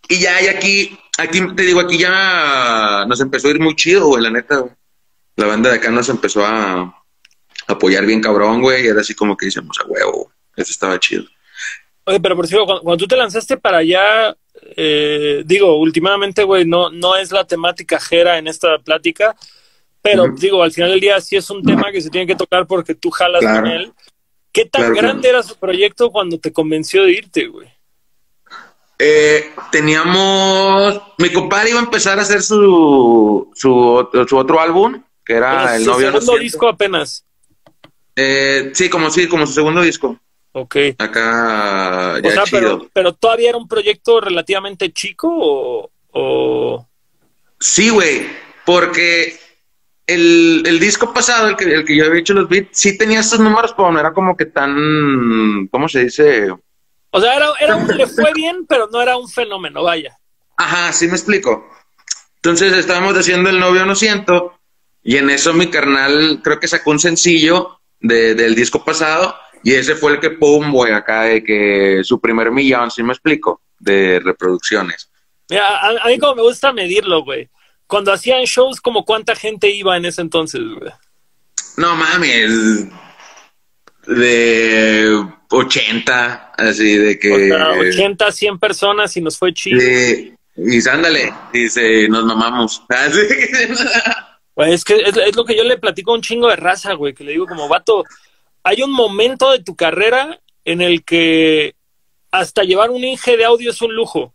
Y ya, y aquí, aquí te digo, aquí ya nos empezó a ir muy chido, güey, la neta. güey. La banda de acá nos empezó a apoyar bien cabrón, güey, y era así como que decíamos, a huevo, eso estaba chido. Oye, pero por cierto, cuando, cuando tú te lanzaste para allá, eh, digo, últimamente, güey, no, no es la temática jera en esta plática, pero digo, al final del día sí es un tema que se tiene que tocar porque tú jalas Claro. con él. ¿Qué tan Claro, grande claro. era su proyecto cuando te convenció de irte, güey? Eh, teníamos. Mi compadre iba a empezar a hacer su, su, otro- su otro álbum, que era Era El su novio no segundo siento. disco apenas. Eh, sí, como sí, como su segundo disco. Ok. Acá O ya sea, chido. pero, pero todavía era un proyecto relativamente chico o... o... Sí, güey, porque el, el disco pasado, el que, el que yo había hecho los beats, sí tenía estos números, pero no era como que tan, ¿cómo se dice? O sea, era, era un- le fue bien, pero no era un fenómeno, vaya. Ajá, sí me explico. Entonces estábamos haciendo El novio no siento, y en eso mi carnal creo que sacó un sencillo de- del disco pasado, y ese fue el que, pum, güey, acá de que su primer millón, sí me explico, de reproducciones. Mira, a, a mí como me gusta medirlo, güey. Cuando hacían shows, como cuánta gente iba en ese entonces, güey. No mames. De 80, así de que. O sea, 80, 100 personas y nos fue chido. de- y ándale, dice, nos mamamos. Así. Güey, es que es, es lo que yo le platico a un chingo de raza, güey, que le digo como, vato, hay un momento de tu carrera en el que hasta llevar un Inge de audio es un lujo.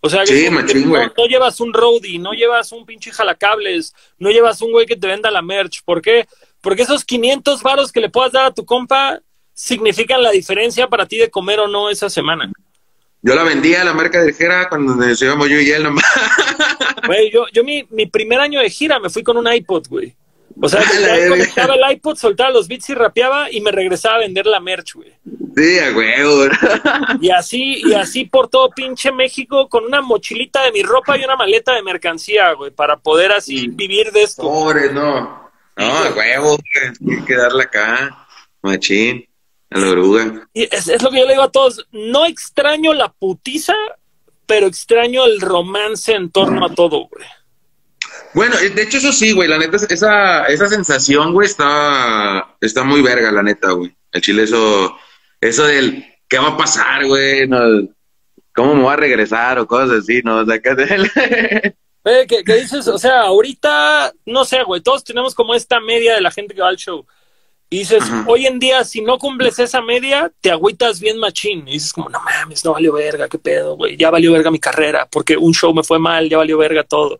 O sea, Sí, que machín, no, llevas un roadie, no llevas un pinche jalacables, no llevas un güey que te venda la merch. ¿Por qué? Porque esos 500 varos que le puedas dar a tu compa significan la diferencia para ti de comer o no esa semana. Yo la vendía a la marca de Jera cuando nos yo y él nomás. Güey, yo, yo mi, mi primer año de gira me fui con un iPod, güey. O sea, verga. conectaba el iPod, soltaba los beats y rapeaba y me regresaba a vender la merch, güey. Sí, a huevo. Y así, y así por todo pinche México con una mochilita de mi ropa y una maleta de mercancía, güey, para poder así vivir de esto. Pobre, no. No, a huevo, güey. Hay que darle acá. Machín. A la oruga. Y es, es lo que yo le digo a todos, no extraño la putiza, pero extraño el romance en torno a todo, güey. Bueno, de hecho, eso sí, güey. La neta, esa, esa sensación, güey, está, está muy verga, la neta, güey. El chile, eso, eso del qué va a pasar, güey. No, ¿Cómo me voy a regresar o cosas así, no? O sea, que- Eh, ¿qué, qué dices? O sea, ahorita, no sé, güey, todos tenemos como esta media de la gente que va al show. Y dices, Ajá. hoy en día, si no cumples esa media, te agüitas bien machín. Y dices como, no mames, no valió verga, qué pedo, güey. Ya valió verga mi carrera, porque un show me fue mal, ya valió verga todo.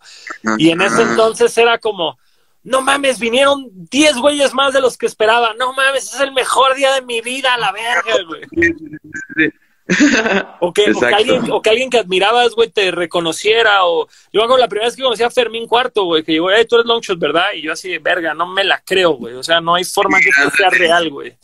Y en ese entonces era como, no mames, vinieron 10 güeyes más de los que esperaba. No mames, es el mejor día de mi vida, a la verga, güey. O que, o que alguien, o que alguien que admirabas, güey, te reconociera. O yo acuerdo la primera vez que conocí a Fermín Cuarto, güey, que llegó, tú eres Longshot, ¿verdad? Y yo así de verga, no me la creo, güey. O sea, no hay forma que esto sea real, güey.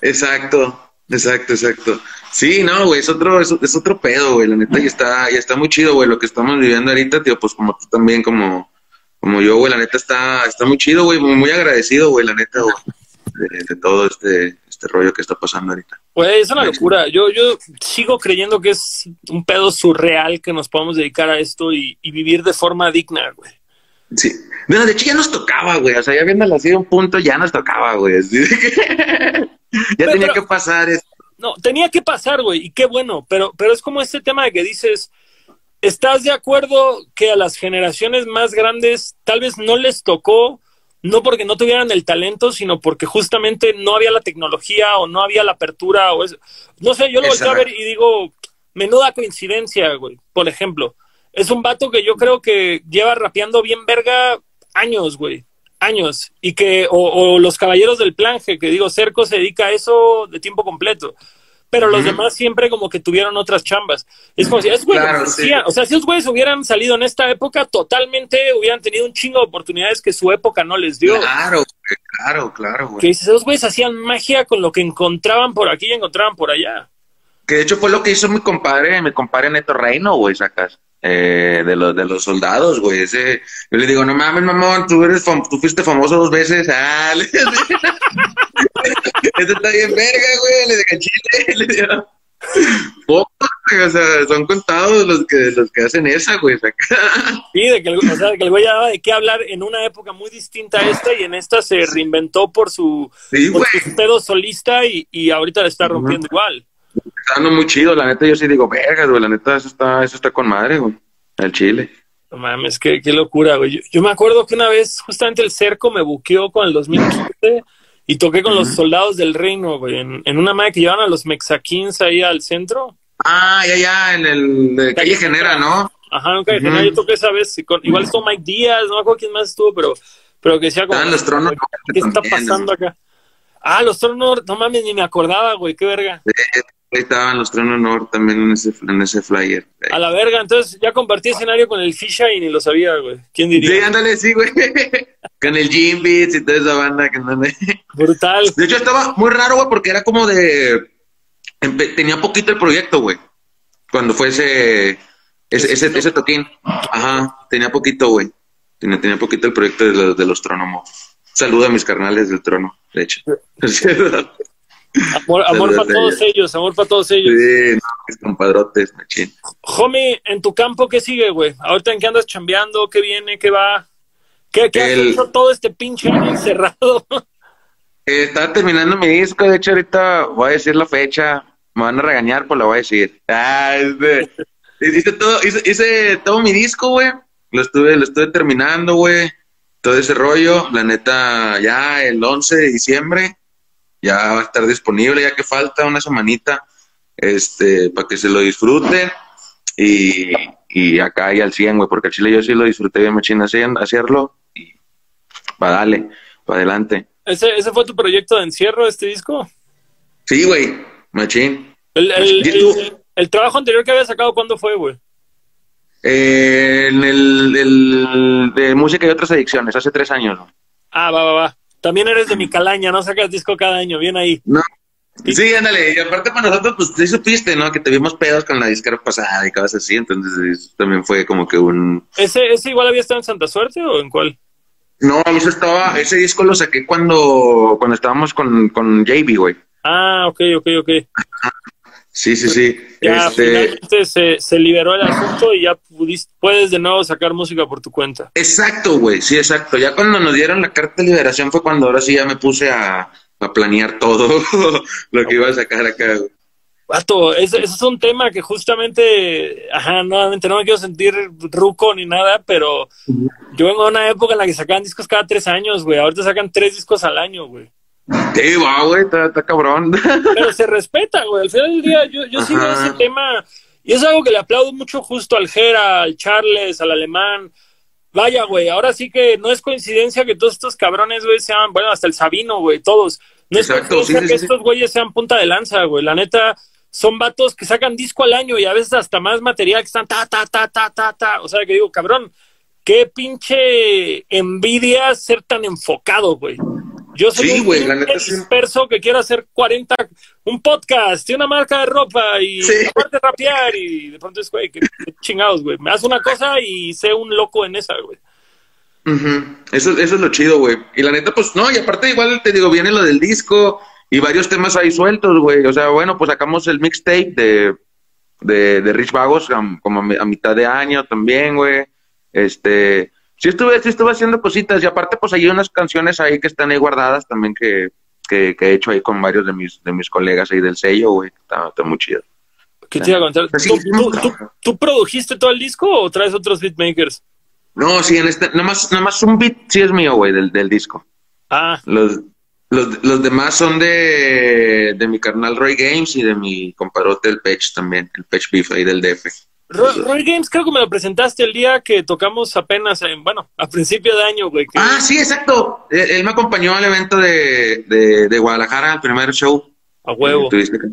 Exacto, exacto, exacto. Sí, no, güey, es otro, es, es otro pedo, güey. La neta, y está, y está muy chido, güey, lo que estamos viviendo ahorita, tío, pues como tú también, como, como yo, güey, la neta está, está muy chido, güey, muy, muy agradecido, güey, la neta, güey, de, de todo este, este rollo que está pasando ahorita. Güey, es una locura. Yo, yo sigo creyendo que es un pedo surreal que nos podamos dedicar a esto y, y vivir de forma digna, güey. Sí. Bueno, de hecho ya nos tocaba, güey, o sea, ya viéndolo así de un punto, ya nos tocaba, güey. ya Pero- tenía pero- que pasar esto. No, tenía que pasar, güey, y qué bueno, pero, pero es como este tema de que dices, ¿estás de acuerdo que a las generaciones más grandes tal vez no les tocó, no porque no tuvieran el talento, sino porque justamente no había la tecnología o no había la apertura o eso? No sé, yo lo volteo a ver y digo, menuda coincidencia, güey. Por ejemplo, es un vato que yo creo que lleva rapeando bien verga años, güey. Años. Y que, o, o los caballeros del planje, que digo, Cerco se dedica a eso de tiempo completo. Pero los demás siempre como que tuvieron otras chambas. Es como si esos güeyes Claro, sí. o sea, si esos güeyes hubieran salido en esta época, totalmente hubieran tenido un chingo de oportunidades que su época no les dio. Claro, claro, claro, güey. Que dices, esos güeyes hacían magia con lo que encontraban por aquí y encontraban por allá. Que de hecho fue lo que hizo mi compadre, mi compadre Neto Reino, güey, sacas. Eh, de los de los soldados, güey. Ese, yo le digo, no mames, mamón, tú eres fam- tú fuiste famoso dos veces. Ah, Eso está bien verga, güey. Le dije, chile, le digo. Güey, o sea, son contados los que los que hacen esa, güey. Sí, de que, el, o sea, que el güey daba de qué hablar en una época muy distinta a esta y en esta se reinventó por su, Sí, por su pedo solista y, y ahorita le está rompiendo igual. Está dando muy chido, la neta. Yo sí digo, vergas, güey. La neta, eso está, eso está con madre, güey. El chile. No mames, qué, qué locura, güey. Yo, yo me acuerdo que una vez justamente el cerco me buqueó con el 2015 y toqué con los soldados del reino, güey, en, en una madre que llevaban a los mexaquins ahí al centro. Ah, ya, ya, en el de calle Genera, ¿no? Ajá, nunca Ujú. yo toqué esa vez. con- igual estuvo Mike Díaz, no me acuerdo quién más estuvo, pero, pero que decía como, Estaban los tronos. ¿qué está pasando acá? Ah, los tronos, no mames, ni me acordaba, güey, qué verga. Ahí estaban los Tronos Norte también en ese, en ese flyer. A la verga, entonces ya compartí escenario con el Fisha y ni lo sabía, güey. ¿Quién Sí, diría? ándale, sí, güey. Con el Jim Beats y toda esa banda que. Brutal. De hecho, estaba muy raro, güey, porque era como de. Tenía poquito el proyecto, güey. Cuando fue ese. Ese, ese, ese toquín. Ajá, tenía poquito, güey. Tenía, tenía poquito el proyecto de los, de los Trónomos. Saludo a mis carnales del trono, de hecho. Sí, Amor, para todos ellos, amor para todos ellos. no, mis compadrotes, machín. Homie, en tu campo, ¿qué sigue, güey? Ahorita en qué andas chambeando, qué viene, qué va. ¿Qué, qué has hecho todo este pinche año encerrado? Eh, estaba terminando mi disco, de hecho ahorita voy a decir la fecha, me van a regañar, pues la voy a decir. Ah, este, hice todo, hice, hice todo mi disco, güey, lo estuve, lo estuve terminando, güey, todo ese rollo, la neta, ya el 11 de diciembre, Ya va a estar disponible, ya que falta una semanita, este, para que se lo disfruten. Y, y acá hay al 100, güey, porque el chile yo sí lo disfruté bien machín hacerlo. Y para darle, para adelante. ¿Ese, ¿Ese fue tu proyecto de encierro, este disco? Sí, güey, machín. El, el, el, trabajo anterior que había sacado, ¿cuándo fue, güey? Eh, en el, el, de música y otras adicciones, hace tres años. Ah, va, va, va. También eres de mi calaña, ¿no? Sacas disco cada año, bien ahí. No. Sí, ándale, y aparte para nosotros, pues sí supiste, ¿no? Que tuvimos pedos con la disquera pasada y cosas así, entonces también fue como que un... ¿Ese, ¿Ese igual había estado en Santa Suerte o en cuál? No, ese estaba, ese disco lo saqué cuando, cuando estábamos con, con JB, güey. Ah, ok, ok, ok. Sí, sí, sí. Ya este... finalmente se, se, liberó el asunto y ya pudiste, puedes de nuevo sacar música por tu cuenta. Exacto, güey, sí, exacto. Ya cuando nos dieron la carta de liberación fue cuando ahora sí ya me puse a, a planear todo lo que iba a sacar acá, güey. Vato, ese, es un tema que justamente, ajá, nuevamente no me quiero sentir ruco ni nada, pero yo vengo de una época en la que sacaban discos cada tres años, güey. Ahorita sacan tres discos al año, güey. Sí, va, güey, está, cabrón. Pero se respeta, güey. Al final del día, yo, yo sigo ese tema. Y es algo que le aplaudo mucho justo al Jera, al Charles, al Alemán. Vaya, güey, ahora sí que no es coincidencia que todos estos cabrones, güey, sean, bueno, hasta el Sabino, güey, todos. No es coincidencia que estos güeyes sean punta de lanza, güey. La neta, son vatos que sacan disco al año y a veces hasta más material que están ta, ta, ta, ta, ta, ta. O sea, que digo, cabrón, qué pinche envidia ser tan enfocado, güey. Yo soy sí, un la neta, disperso que quiero hacer 40, un podcast y una marca de ropa y Sí. aparte rapear y de pronto es, güey, qué chingados, güey. Me haz una cosa y sé un loco en esa, güey. Eso, eso es lo chido, güey. Y la neta, pues no, y aparte igual te digo, viene lo del disco y varios temas ahí sueltos, güey. O sea, bueno, pues sacamos el mixtape de, de, de Rich Vagos como a, a mitad de año también, güey. Este, sí estuve, sí estuve haciendo cositas y aparte pues hay unas canciones ahí que están ahí guardadas también que, que, que he hecho ahí con varios de mis, de mis colegas ahí del sello, güey. Está, está muy chido. ¿Qué te iba a contar? ¿Tú, sí, tú- no, tú- tú produjiste todo el disco o traes otros beatmakers? No, sí, en este, nomás, nomás un beat sí es mío, güey, del, del disco. Ah, Los, los, los demás son de, de mi carnal Roy Games y de mi comparote el Pech también, el Pech Beef ahí del DF. Roy, Games creo que me lo presentaste el día que tocamos apenas, en, bueno, a principio de año, güey. que- Ah, sí, exacto. Él, él me acompañó al evento de, de, de Guadalajara, al primer show. a huevo. Tuviste que-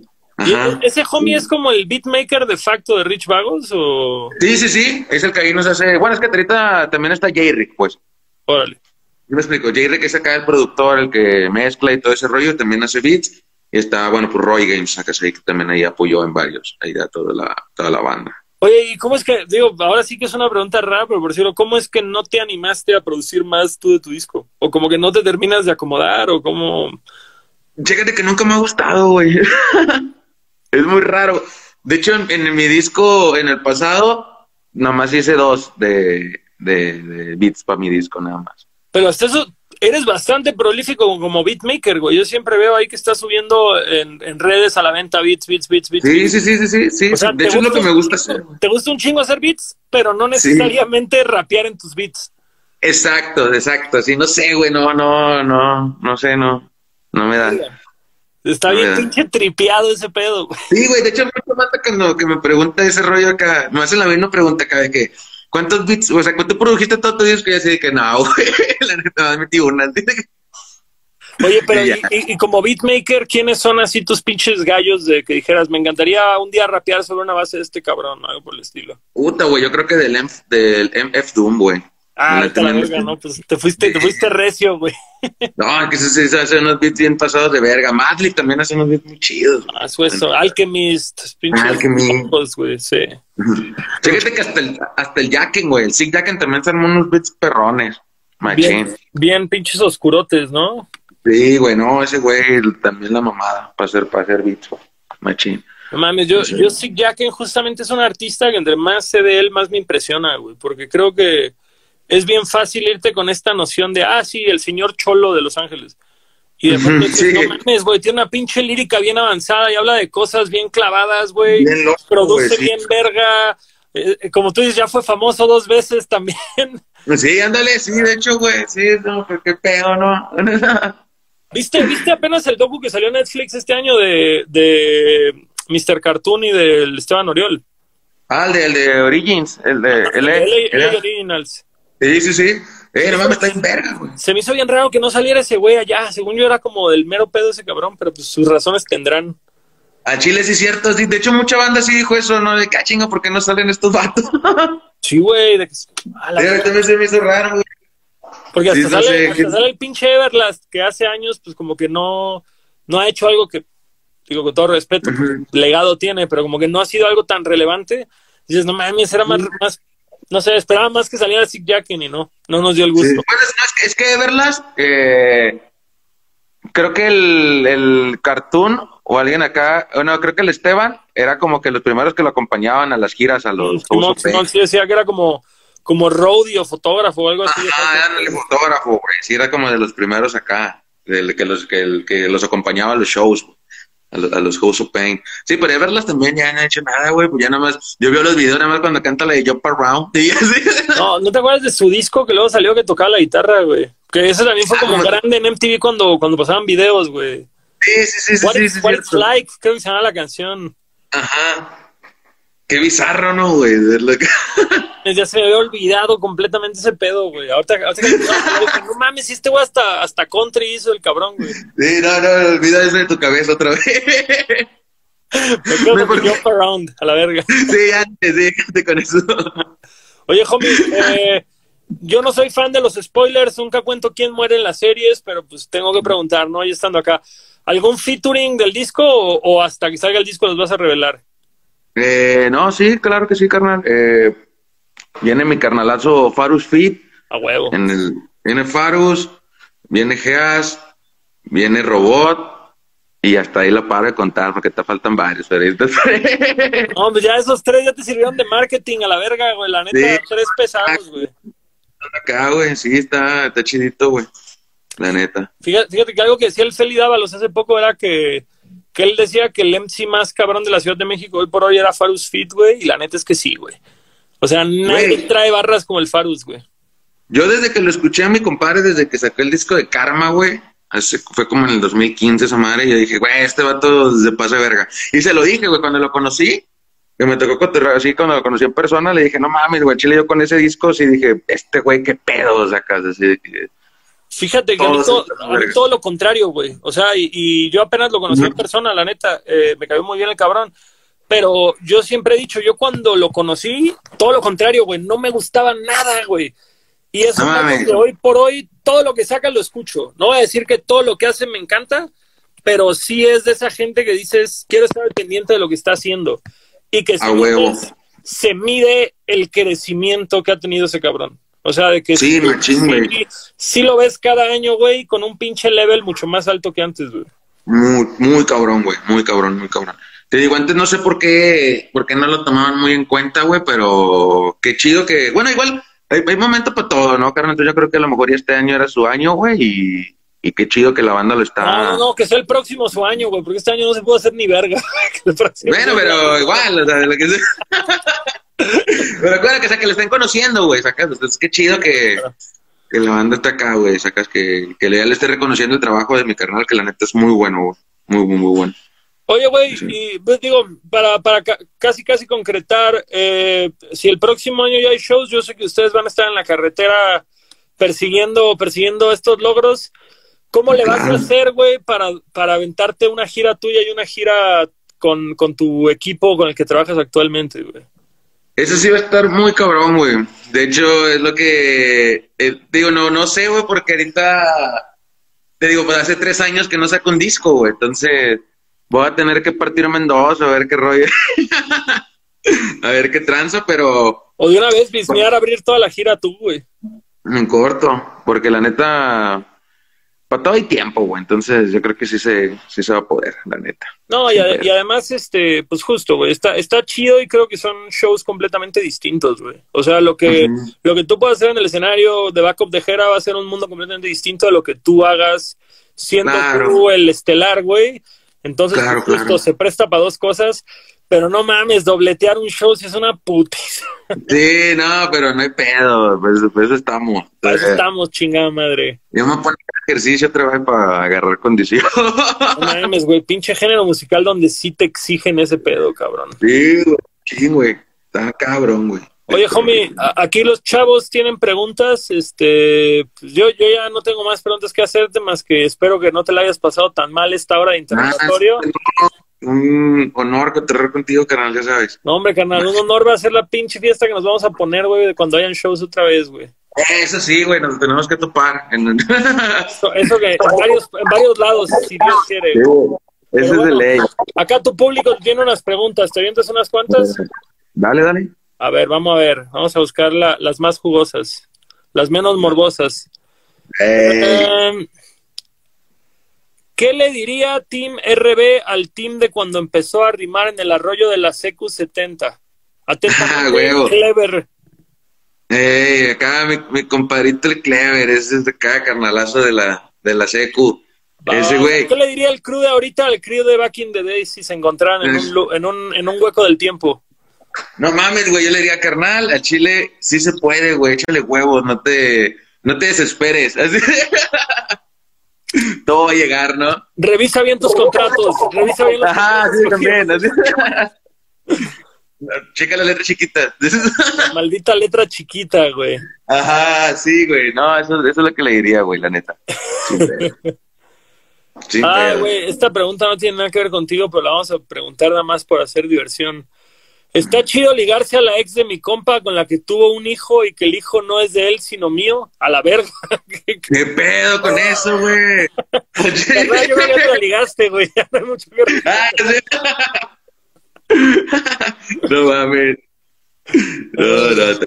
¿Y Ajá. ese homie es como el beatmaker de facto de Rich Vagos o...? Sí, sí, sí, es el que ahí nos hace... Bueno, es que ahorita también está J-Rick, pues. Órale. Yo me explico, J-Rick es acá el productor, el que mezcla y todo ese rollo, también hace beats. Y está, bueno, pues Roy Games, acá que también ahí apoyó en varios, ahí a toda la, toda la banda. Oye, ¿y cómo es que, digo, ahora sí que es una pregunta rara, pero por decirlo, ¿cómo es que no te animaste a producir más tú de tu disco? ¿O como que no te terminas de acomodar o cómo...? Chécate que nunca me ha gustado, güey. es muy raro. De hecho, en, en mi disco, en el pasado, nada más hice dos de, de, de beats para mi disco, nada más. Pero hasta eso, eres bastante prolífico como beatmaker, güey. Yo siempre veo ahí que estás subiendo en, en redes a la venta beats, beats, beats, beats. Sí, sí, sí, sí, sí. sí. O sea, de ¿te hecho, es lo que me gusta hacer. Te gusta un chingo hacer beats, pero no necesariamente rapear en tus beats. Exacto, exacto. Sí, no sé, güey, no, no, no, no sé, no. No me da. Está bien pinche tripeado ese pedo, güey. Sí, güey, de hecho, mucho mata cuando que me pregunta ese rollo acá. Me hacen la misma pregunta acá de que, ¿cuántos beats, o sea, cuánto produjiste todo tu disco? Y así de que, no, güey, la neta, me metí una. Oye, pero y, y- y como beatmaker, ¿quiénes son así tus pinches gallos de que dijeras, me encantaría un día rapear sobre una base de este cabrón, algo por el estilo? Puta, güey, yo creo que del, MF, del MF Doom, güey. Ah, la verga, ¿no? Pues te fuiste, te fuiste recio, güey. No, que se, se, hace unos beats bien pasados de verga. Madley también hace unos beats muy chidos. güey. Ah, eso, eso. Alchemist, pinches Alchemist. güey, sí. Fíjate que hasta el, hasta el Jacken, güey, el Sig Jacken también se armó unos beats perrones. Machín. Bien, bien pinches oscurotes, ¿no? Sí, güey, no, ese güey también la mamada para hacer, para hacer beats, güey. Machín. No mames, yo, Sí. yo Sig Jacken justamente es un artista que entre más sé de él, más me impresiona, güey, porque creo que es bien fácil irte con esta noción de, ah, sí, el señor Cholo de Los Ángeles. Y de pronto dices, sí. no mames, güey, tiene una pinche lírica bien avanzada y habla de cosas bien clavadas, güey. Produce sí. bien verga. Eh, eh, como tú dices, ya fue famoso dos veces también. Sí, ándale, sí, de hecho, güey, sí, no, pues qué pedo, ¿no? ¿Viste, ¿Viste apenas el docu que salió en Netflix este año de, de Mr. Cartoon y del Esteban Oriol? Ah, el de, el de Origins, el de el, el, Originals. Sí, sí, sí. Eh, no mames, está en verga, güey. Se me hizo bien raro que no saliera ese güey allá. Según yo era como del mero pedo ese cabrón, pero pues sus razones tendrán. A Chile sí es cierto, sí. De hecho, mucha banda sí dijo eso, ¿no? De cachinga, ah, ¿por qué no salen estos vatos? sí, güey. De que... Ah, también se me hizo raro, güey. Porque hasta, sale, sale, el pinche Everlast, que hace años, pues como que no, no ha hecho algo que, digo con todo respeto, legado tiene, pero como que no ha sido algo tan relevante. Dices, no mames, era más, más no sé, esperaba más que saliera Sick Jacken y no, no nos dio el gusto. es, que, Everlast, eh, creo que el, el cartoon o alguien acá, bueno, creo que el Esteban era como que los primeros que lo acompañaban a las giras, a los sí decía que era como como roadie o fotógrafo o algo así. Ah, era el fotógrafo, güey. Sí, era como de los primeros acá, de, que, los, que, que los acompañaba a los shows, a los, a los House of Pain. Sí, pero verlas también ya no han hecho nada, güey. Pues ya nada más, yo veo los videos nada más cuando canta la de Jump Around. No, ¿no te acuerdas de su disco que luego salió que tocaba la guitarra, güey? Que ese también fue como ah, grande en MTV cuando, cuando pasaban videos, güey. Sí, sí, sí, sí. What, sí, what it's like, creo que se llama la canción. Ajá. Qué bizarro, ¿no, güey? ya se me había olvidado completamente ese pedo, güey. Ahorita, ahorita que no mames, si este güey hasta, hasta country hizo el cabrón, güey. Sí, no, no, olvida eso de tu cabeza otra vez. Me con Jump Around, a la verga. Sí, antes, déjate con eso. Oye, homie, eh, yo no soy fan de los spoilers, nunca cuento quién muere en las series, pero pues tengo que preguntar, ¿no? Y estando acá, ¿algún featuring del disco o, o hasta que salga el disco los vas a revelar? Eh, no, sí, claro que sí, carnal. Eh, viene mi carnalazo Farus Fit. A huevo. En el, viene Farus, viene Geas, viene Robot. Y hasta ahí lo paro de contar porque te faltan varios. no, pues ya esos tres ya te sirvieron de marketing a la verga, güey. La neta, tres pesados, güey. Acá, güey, sí, está, está chidito, güey. La neta. Fíjate, fíjate que algo que decía el Feli Dávalos hace poco era que que él decía que el MC más cabrón de la Ciudad de México hoy por hoy era Farus Fit, güey, y la neta es que sí, güey. O sea, nadie trae barras como el Farus, güey. Yo desde que lo escuché a mi compadre, desde que sacó el disco de Karma, güey, fue como en el 2015 esa madre, y yo dije, güey, este vato se pasa de verga. Y se lo dije, güey, cuando lo conocí, que me tocó así cuando lo conocí en persona, le dije, no mames, güey, chile, yo con ese disco sí dije, este güey, qué pedo sacas, así de que Fíjate que a mí, todo, lo contrario, güey. O sea, y, yo apenas lo conocí en persona, la neta, eh, me cayó muy bien el cabrón. Pero yo siempre he dicho, yo cuando lo conocí, todo lo contrario, güey, no me gustaba nada, güey. Y eso es que hoy por hoy todo lo que saca lo escucho. No voy a decir que todo lo que hace me encanta, pero sí es de esa gente que dices, quiero estar pendiente de lo que está haciendo. Y que se mide el crecimiento que ha tenido ese cabrón. O sea, de que sí, sí, lo ves cada año, güey, con un pinche level mucho más alto que antes, güey. Muy, muy cabrón, güey, muy cabrón, muy cabrón. Te digo, antes no sé por qué, por qué no lo tomaban muy en cuenta, güey, pero qué chido que, bueno, igual hay, hay momentos para todo, ¿no, carnal? Yo creo que a lo mejor ya este año era su año, güey, y, y qué chido que la banda lo está. No, no, no, que sea el próximo su año, güey, porque este año no se puede hacer ni verga. bueno, pero igual, o sea, lo que sea. Pero acuérdate que, o sea, que lo estén conociendo, güey, sacas. Es que chido que, que la banda está acá, güey, sacas. Que, que le esté reconociendo el trabajo de mi carnal, que la neta es muy bueno, güey. Muy, muy, muy bueno. Oye, güey, y pues digo, para, para casi, casi concretar, eh, si el próximo año ya hay shows, yo sé que ustedes van a estar en la carretera persiguiendo, persiguiendo estos logros. ¿Cómo le vas a hacer, güey, para, para aventarte una gira tuya y una gira con, con tu equipo con el que trabajas actualmente, güey? Eso sí va a estar muy cabrón, güey. De hecho, es lo que eh, digo, no, no sé, güey, porque ahorita te digo, pues hace tres años que no saco un disco, güey. Entonces, voy a tener que partirme en dos, a ver qué rollo. a ver qué tranza, pero. O de una vez bismear abrir toda la gira tú, güey. En corto, porque la neta, para todo hay tiempo, güey. Entonces, yo creo que sí se, sí se va a poder, la neta. No, y, además, este, pues justo, güey, está, está chido y creo que son shows completamente distintos, güey. O sea, lo que, lo que tú puedes hacer en el escenario de Backup de Jera va a ser un mundo completamente distinto a lo que tú hagas siendo tú el estelar, güey. Entonces, justo se presta para dos cosas. Pero no mames, dobletear un show si es una putiza. Sí, no, pero no hay pedo, pues, pues eso estamos. Para eso estamos, chingada madre. Yo me pongo ejercicio, otra vez para agarrar condición. No mames, güey, pinche género musical donde sí te exigen ese pedo, cabrón. Sí, güey, sí, güey. Está cabrón, güey. Oye, homie, aquí los chavos tienen preguntas. Este, pues yo, yo ya no tengo más preguntas que hacerte, más que espero que no te la hayas pasado tan mal esta hora de interrogatorio. Un honor cotorrear contigo, carnal, ya sabes. No, hombre, carnal, un honor va a ser la pinche fiesta que nos vamos a poner, güey, cuando hayan shows otra vez, güey. Eso sí, güey, nos tenemos que topar. eso, eso, que en varios, en varios lados, si Dios quiere. Sí, eso es de ley. Acá tu público tiene unas preguntas, ¿te avientas unas cuantas? Dale, dale. A ver, vamos a ver, vamos a buscar la, las más jugosas, las menos morbosas. Eh, ¿Qué le diría Team RB al team de cuando empezó a rimar en el arroyo de la CQ70? Atentamente, ah, Clever. Ey, acá mi, mi, compadrito el Clever, ese es de acá, carnalazo de la, de la CQ. ese güey. ¿Qué le diría el crew de ahorita al crew de Back in the Day si se encontraran en, un, en, un, en un hueco del tiempo? No mames, güey, yo le diría, carnal, a Chile sí se puede, güey, échale huevos, no te, no te desesperes. Todo va a llegar, ¿no? Revisa bien tus contratos, revisa bien los Ajá, sí, también. Checa la letra chiquita. maldita letra chiquita, güey. Ajá, sí, güey. No, eso, eso es lo que le diría, güey, la neta. Ah, güey, esta pregunta no tiene nada que ver contigo, pero la vamos a preguntar nada más por hacer diversión. Está chido ligarse a la ex de mi compa con la que tuvo un hijo y que el hijo no es de él sino mío, a la verga. ¿Qué pedo con eso, güey? yo creo que la ligaste, güey. no mucho ah, No mames. No, no.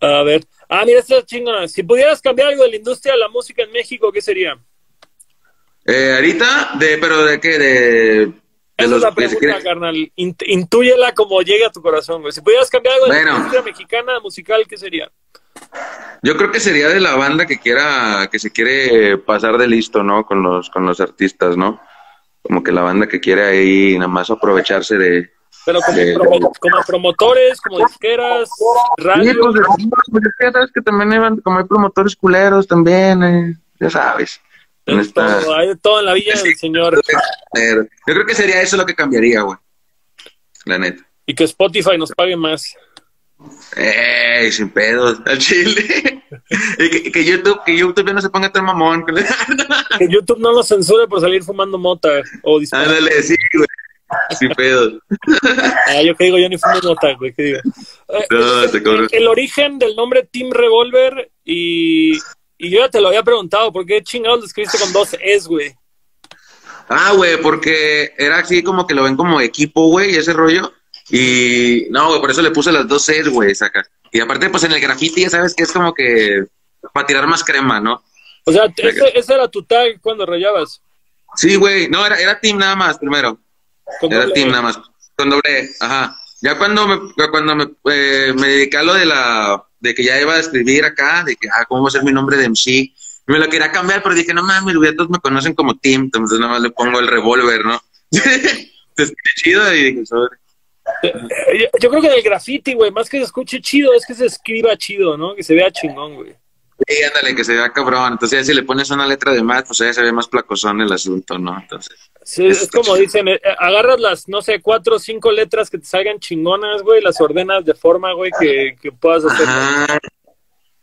A ver. Ah, mira, esta chingona. Si pudieras cambiar algo de la industria de la música en México, ¿qué sería? Eh, ahorita, de, pero de qué, de esa es la pregunta, carnal. intúyela como llegue a tu corazón, güey. Si pudieras cambiar algo de la industria mexicana musical, ¿qué sería? Yo creo que sería de la banda que quiera, que se quiere pasar de listo, ¿no? Con los, con los artistas, ¿no? Como que la banda que quiere ahí nada más aprovecharse de. Pero como, como promotores, como disqueras, radio. Sí, pues, pues, ya sabes que también hay, como hay promotores culeros también, eh, ya sabes. Todo, hay todo en la vida del señor. Yo creo que sería eso lo que cambiaría, güey. La neta. Y que Spotify nos pague más. Ey, sin pedos, al chile. y que, YouTube, que YouTube no se ponga tan mamón. que YouTube no lo censure por salir fumando mota o. Ándale, sí, güey. Sin pedos. ah, yo que digo, yo ni fumo mota, güey, ¿qué digo? Eh, no, te el, el origen del nombre Team Revolver y y yo ya te lo había preguntado, ¿por qué chingados lo escribiste con dos es, güey? Ah, güey, porque era así como que lo ven como equipo, güey, ese rollo. Y no, güey, por eso le puse las dos es, güey, saca. Y aparte, pues en el graffiti ya sabes que es como que para tirar más crema, ¿no? O sea, ese, era tu tag cuando rayabas. Sí, güey, no, era, era team nada más primero. era team nada más. Con doble, ajá. Ya cuando me, cuando me, eh, me dediqué a lo de la de que ya iba a escribir acá, de que, ah, ¿cómo va a ser mi nombre de MC? Me lo quería cambiar, pero dije, no mames, güey, todos me conocen como Tim, entonces nada más le pongo el revólver, ¿no? entonces, qué chido, y dije, sobre. Eh, yo creo que del graffiti, güey, más que se escuche chido, es que se escriba chido, ¿no? Que se vea chingón, güey. Sí, ándale, que se vea cabrón. Entonces, ya si le pones una letra de más, pues ya se ve más placosón el asunto, ¿no? Entonces. Sí, es como dicen, eh, agarras las, no sé, cuatro o cinco letras que te salgan chingonas, güey, las ordenas de forma, güey, que, que puedas hacer.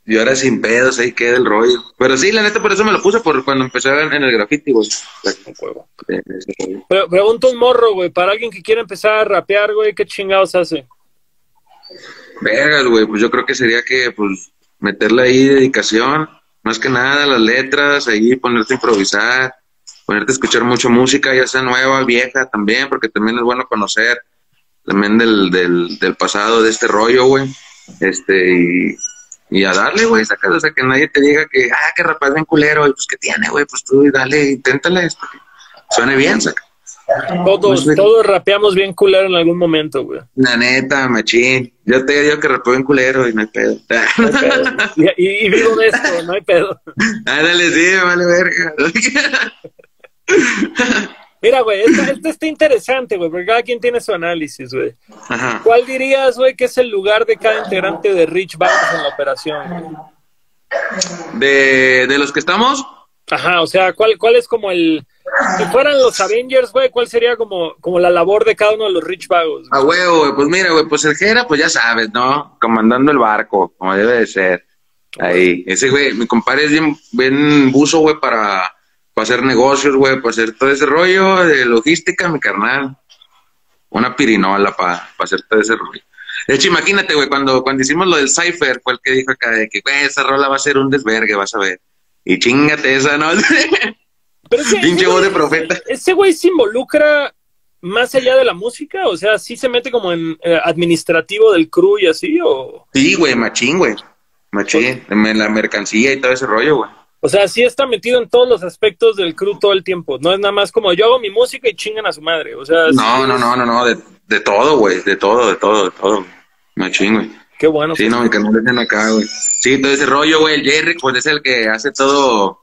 Y ahora sin pedos, ahí queda el rollo. Pero sí, la neta, por eso me lo puse, por cuando empecé en el graffiti, güey. Pero pregunto un morro, güey, para alguien que quiera empezar a rapear, güey, ¿qué chingados hace? Vergas, güey, pues yo creo que sería que, pues, meterle ahí dedicación, más que nada las letras, ahí ponerte a improvisar, ponerte a escuchar mucha música, ya sea nueva, vieja también, porque también es bueno conocer también del, del, del pasado de este rollo, güey. Este, y, y a darle, güey, saca, o sea, que nadie te diga que, ah, que rapaz bien culero, y pues que tiene, güey, pues tú dale, inténtale esto, suene bien, saca. Todos, pues, todos rapeamos bien culero en algún momento, güey. La neta, machín. Yo te digo que rapeo bien culero y no hay pedo. Y, vivo de esto, no hay pedo. Ándale, sí, vale verga. Mira, güey, este, está interesante, güey, porque cada quien tiene su análisis, güey. ¿Cuál dirías, güey, que es el lugar de cada integrante de Rich Banks en la operación? ¿De, ¿De los que estamos? Ajá, o sea, ¿cuál, cuál es como el... Si fueran los Avengers, güey, ¿cuál sería como, como la labor de cada uno de los Rich Vagos? A huevo, güey, pues mira, güey, pues el Jera, pues ya sabes, ¿no? Comandando el barco, como debe de ser. Ahí, ese güey, mi compadre es bien, bien buzo, güey, para, para hacer negocios, güey, para hacer todo ese rollo de logística, mi carnal. Una pirinola para hacer todo ese rollo. De hecho, imagínate, güey, cuando, cuando hicimos lo del Cypher, fue el que dijo acá de que, güey, esa rola va a ser un desvergue, vas a ver. Y chingate esa, ¿no? Pero ese, Pinche voz de profeta. Ese güey se involucra más allá de la música, o sea, sí se mete como en eh, administrativo del crew y así, o... Sí, güey, machín, güey. Machín, en la mercancía y todo ese rollo, güey. O sea, sí está metido en todos los aspectos del crew todo el tiempo. No es nada más como yo hago mi música y chingan a su madre. O sea, sí No, no, es- no, no, no, de, de todo, güey, de todo, de todo, de todo. Machín, güey. Qué bueno. Sí, no, mi canal es en acá, güey. Sí, todo ese rollo, güey. El Jerry, pues es el que hace todo,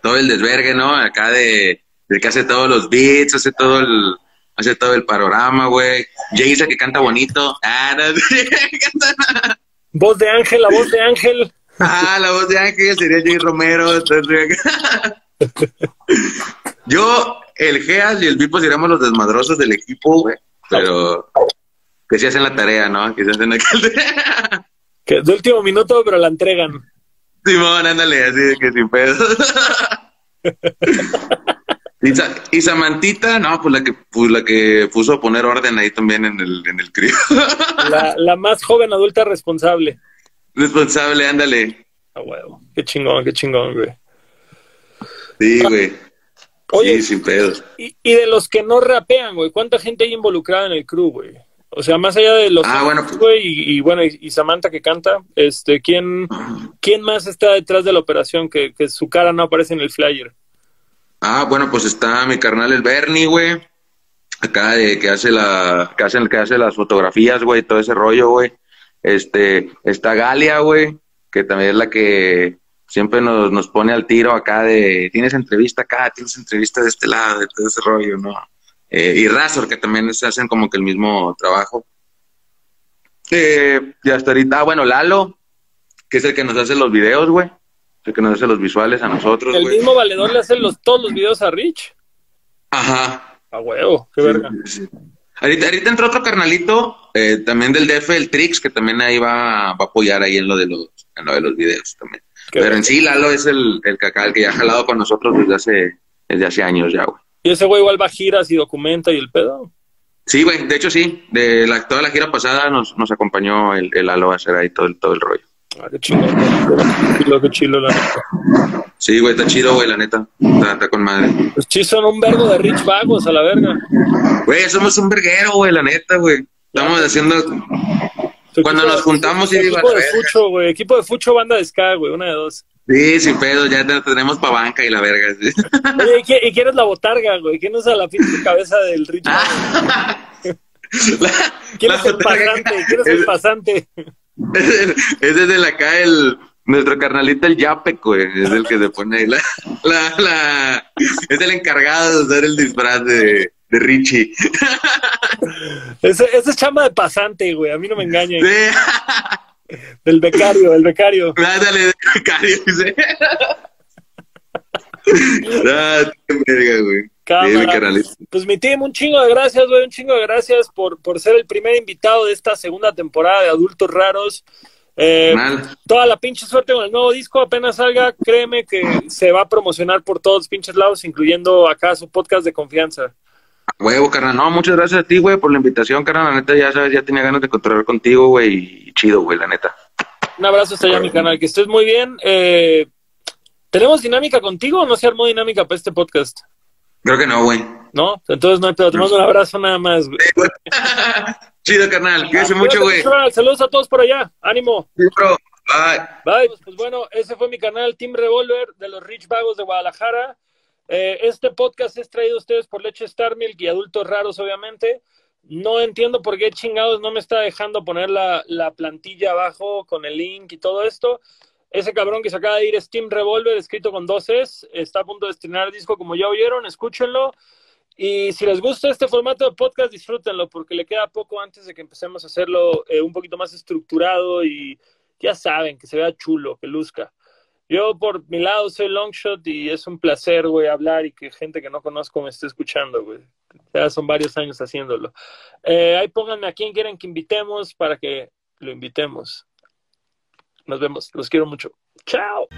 todo el desvergue, ¿no? Acá de, el que hace todos los beats, hace todo el, hace todo el panorama, güey. Jay el que canta bonito. Ah, no, canta- Voz de Ángel, la voz de Ángel. ah, la voz de Ángel sería Jay Romero. entonces, Yo, el Geas y el Vipo seríamos los desmadrosos del equipo, güey. Pero que se hacen la tarea, ¿no? Que se hacen la Que es de último minuto, pero la entregan. Simón, ándale, así de que sin pedo. y, Sa- y Samantita, no, pues la que pues la que puso a poner orden ahí también en el, en el crío. La, la más joven adulta responsable. Responsable, ándale. A huevo. Qué chingón, qué chingón, güey. Sí, güey. Oye, Sí, sin pedo. y, y de los que no rapean, güey, ¿cuánta gente hay involucrada en el crew, güey? O sea, más allá de los Ah, bueno, pues- y, y bueno, y, y Samantha que canta, este, ¿quién, quién más está detrás de la operación que, que su cara no aparece en el flyer? Ah, bueno, pues está mi carnal el Bernie, güey. Acá de que hace la, que hace, que hace las fotografías, güey, todo ese rollo, güey. Este, está Galia, güey, que también es la que siempre nos, nos pone al tiro acá de, tienes entrevista acá, tienes entrevista de este lado, de todo ese rollo, ¿no? Eh, y Razor, que también se hacen como que el mismo trabajo. Eh, y hasta ahorita, ah, bueno, Lalo, que es el que nos hace los videos, güey. El que nos hace los visuales a nosotros, ¿El güey. mismo valedor le hace los, todos los videos a Rich? Ajá, A huevo, qué verga. Sí. Ahorita, ahorita entró otro carnalito, eh, también del DF, el Trix, que también ahí va, va a apoyar ahí en lo de los, en lo de los videos también. Qué Pero verga. en sí, Lalo es el, el, que acá- el que ya ha jalado con nosotros desde hace, desde hace años ya, güey. Y ese güey igual va a giras y documenta y el pedo. Sí, güey, de hecho sí, de la, toda la gira pasada nos, nos acompañó el, el Lalo a hacer ahí todo el, todo el rollo. Ah, qué chingón. Qué chilo, qué chilo, la neta. Sí, güey, está chido, güey, la neta. Está, está con madre. Pues sí, son un vergo de Rich vagos a la verga. Güey, somos un verguero, güey, la neta, güey. Estamos haciendo... Cuando nos juntamos y digo, Equipo de verga. Fucho, güey. Equipo de Fucho, banda de ska, güey. Una de dos. Sí, sin pedo, ya te- tenemos pa' banca y la verga. sí. Oye, ¿y, y quién es la botarga, güey? ¿Quién usa la pinche cabeza del Rich Vago? La- ¿Quién la es el pasante? ¿Quién es el pasante? Ese es el acá, el, nuestro carnalito, el Yapec, güey. Es el que se pone ahí la, la, la- Es el encargado de usar el disfraz de, de Richie. Ese, ese es chamba de pasante, güey. A mí no me engañen. Sí. Del becario, el becario. Ándale, de becario, dice. Ah, verga, güey. Cámara. Pues mi team, un chingo de gracias, güey, un chingo de gracias por, por ser el primer invitado de esta segunda temporada de Adultos Raros. Eh, Mal. toda la pinche suerte con el nuevo disco, apenas salga, créeme que se va a promocionar por todos los pinches lados, incluyendo acá su podcast de confianza. Huevo, carnal. No, muchas gracias a ti, güey, por la invitación, carnal. La neta, ya sabes, ya tenía ganas de controlar contigo, güey. Y chido, güey, la neta. Un abrazo hasta allá, mi canal, que estés muy bien. Eh, ¿Tenemos dinámica contigo o no se armó dinámica para este podcast? Creo que no, güey. ¿No? Entonces no hay pedo, te mando un abrazo nada más, güey. Chido, carnal. Cuídense mucho, güey. Saludos a todos por allá, ánimo. Sí, bro. Bye. Bye. Pues, pues bueno, ese fue mi canal Team Revolver de los Rich Vagos de Guadalajara. Eh, este podcast es traído a ustedes por Leche Star Milk y Adultos Raros, obviamente. No entiendo por qué chingados no me está dejando poner la, la plantilla abajo con el link y todo esto. Ese cabrón que se acaba de ir es Team Revolver, escrito con dos Es. Está a punto de estrenar disco, como ya oyeron. Escúchenlo. Y si les gusta este formato de podcast, disfrútenlo, porque le queda poco antes de que empecemos a hacerlo eh, un poquito más estructurado y ya saben, que se vea chulo, que luzca. Yo por mi lado soy Longshot y es un placer, güey, hablar y que gente que no conozco me esté escuchando, güey. Ya son varios años haciéndolo. Eh, ahí pónganme a quien quieren que invitemos para que lo invitemos. Nos vemos. Los quiero mucho. Chao.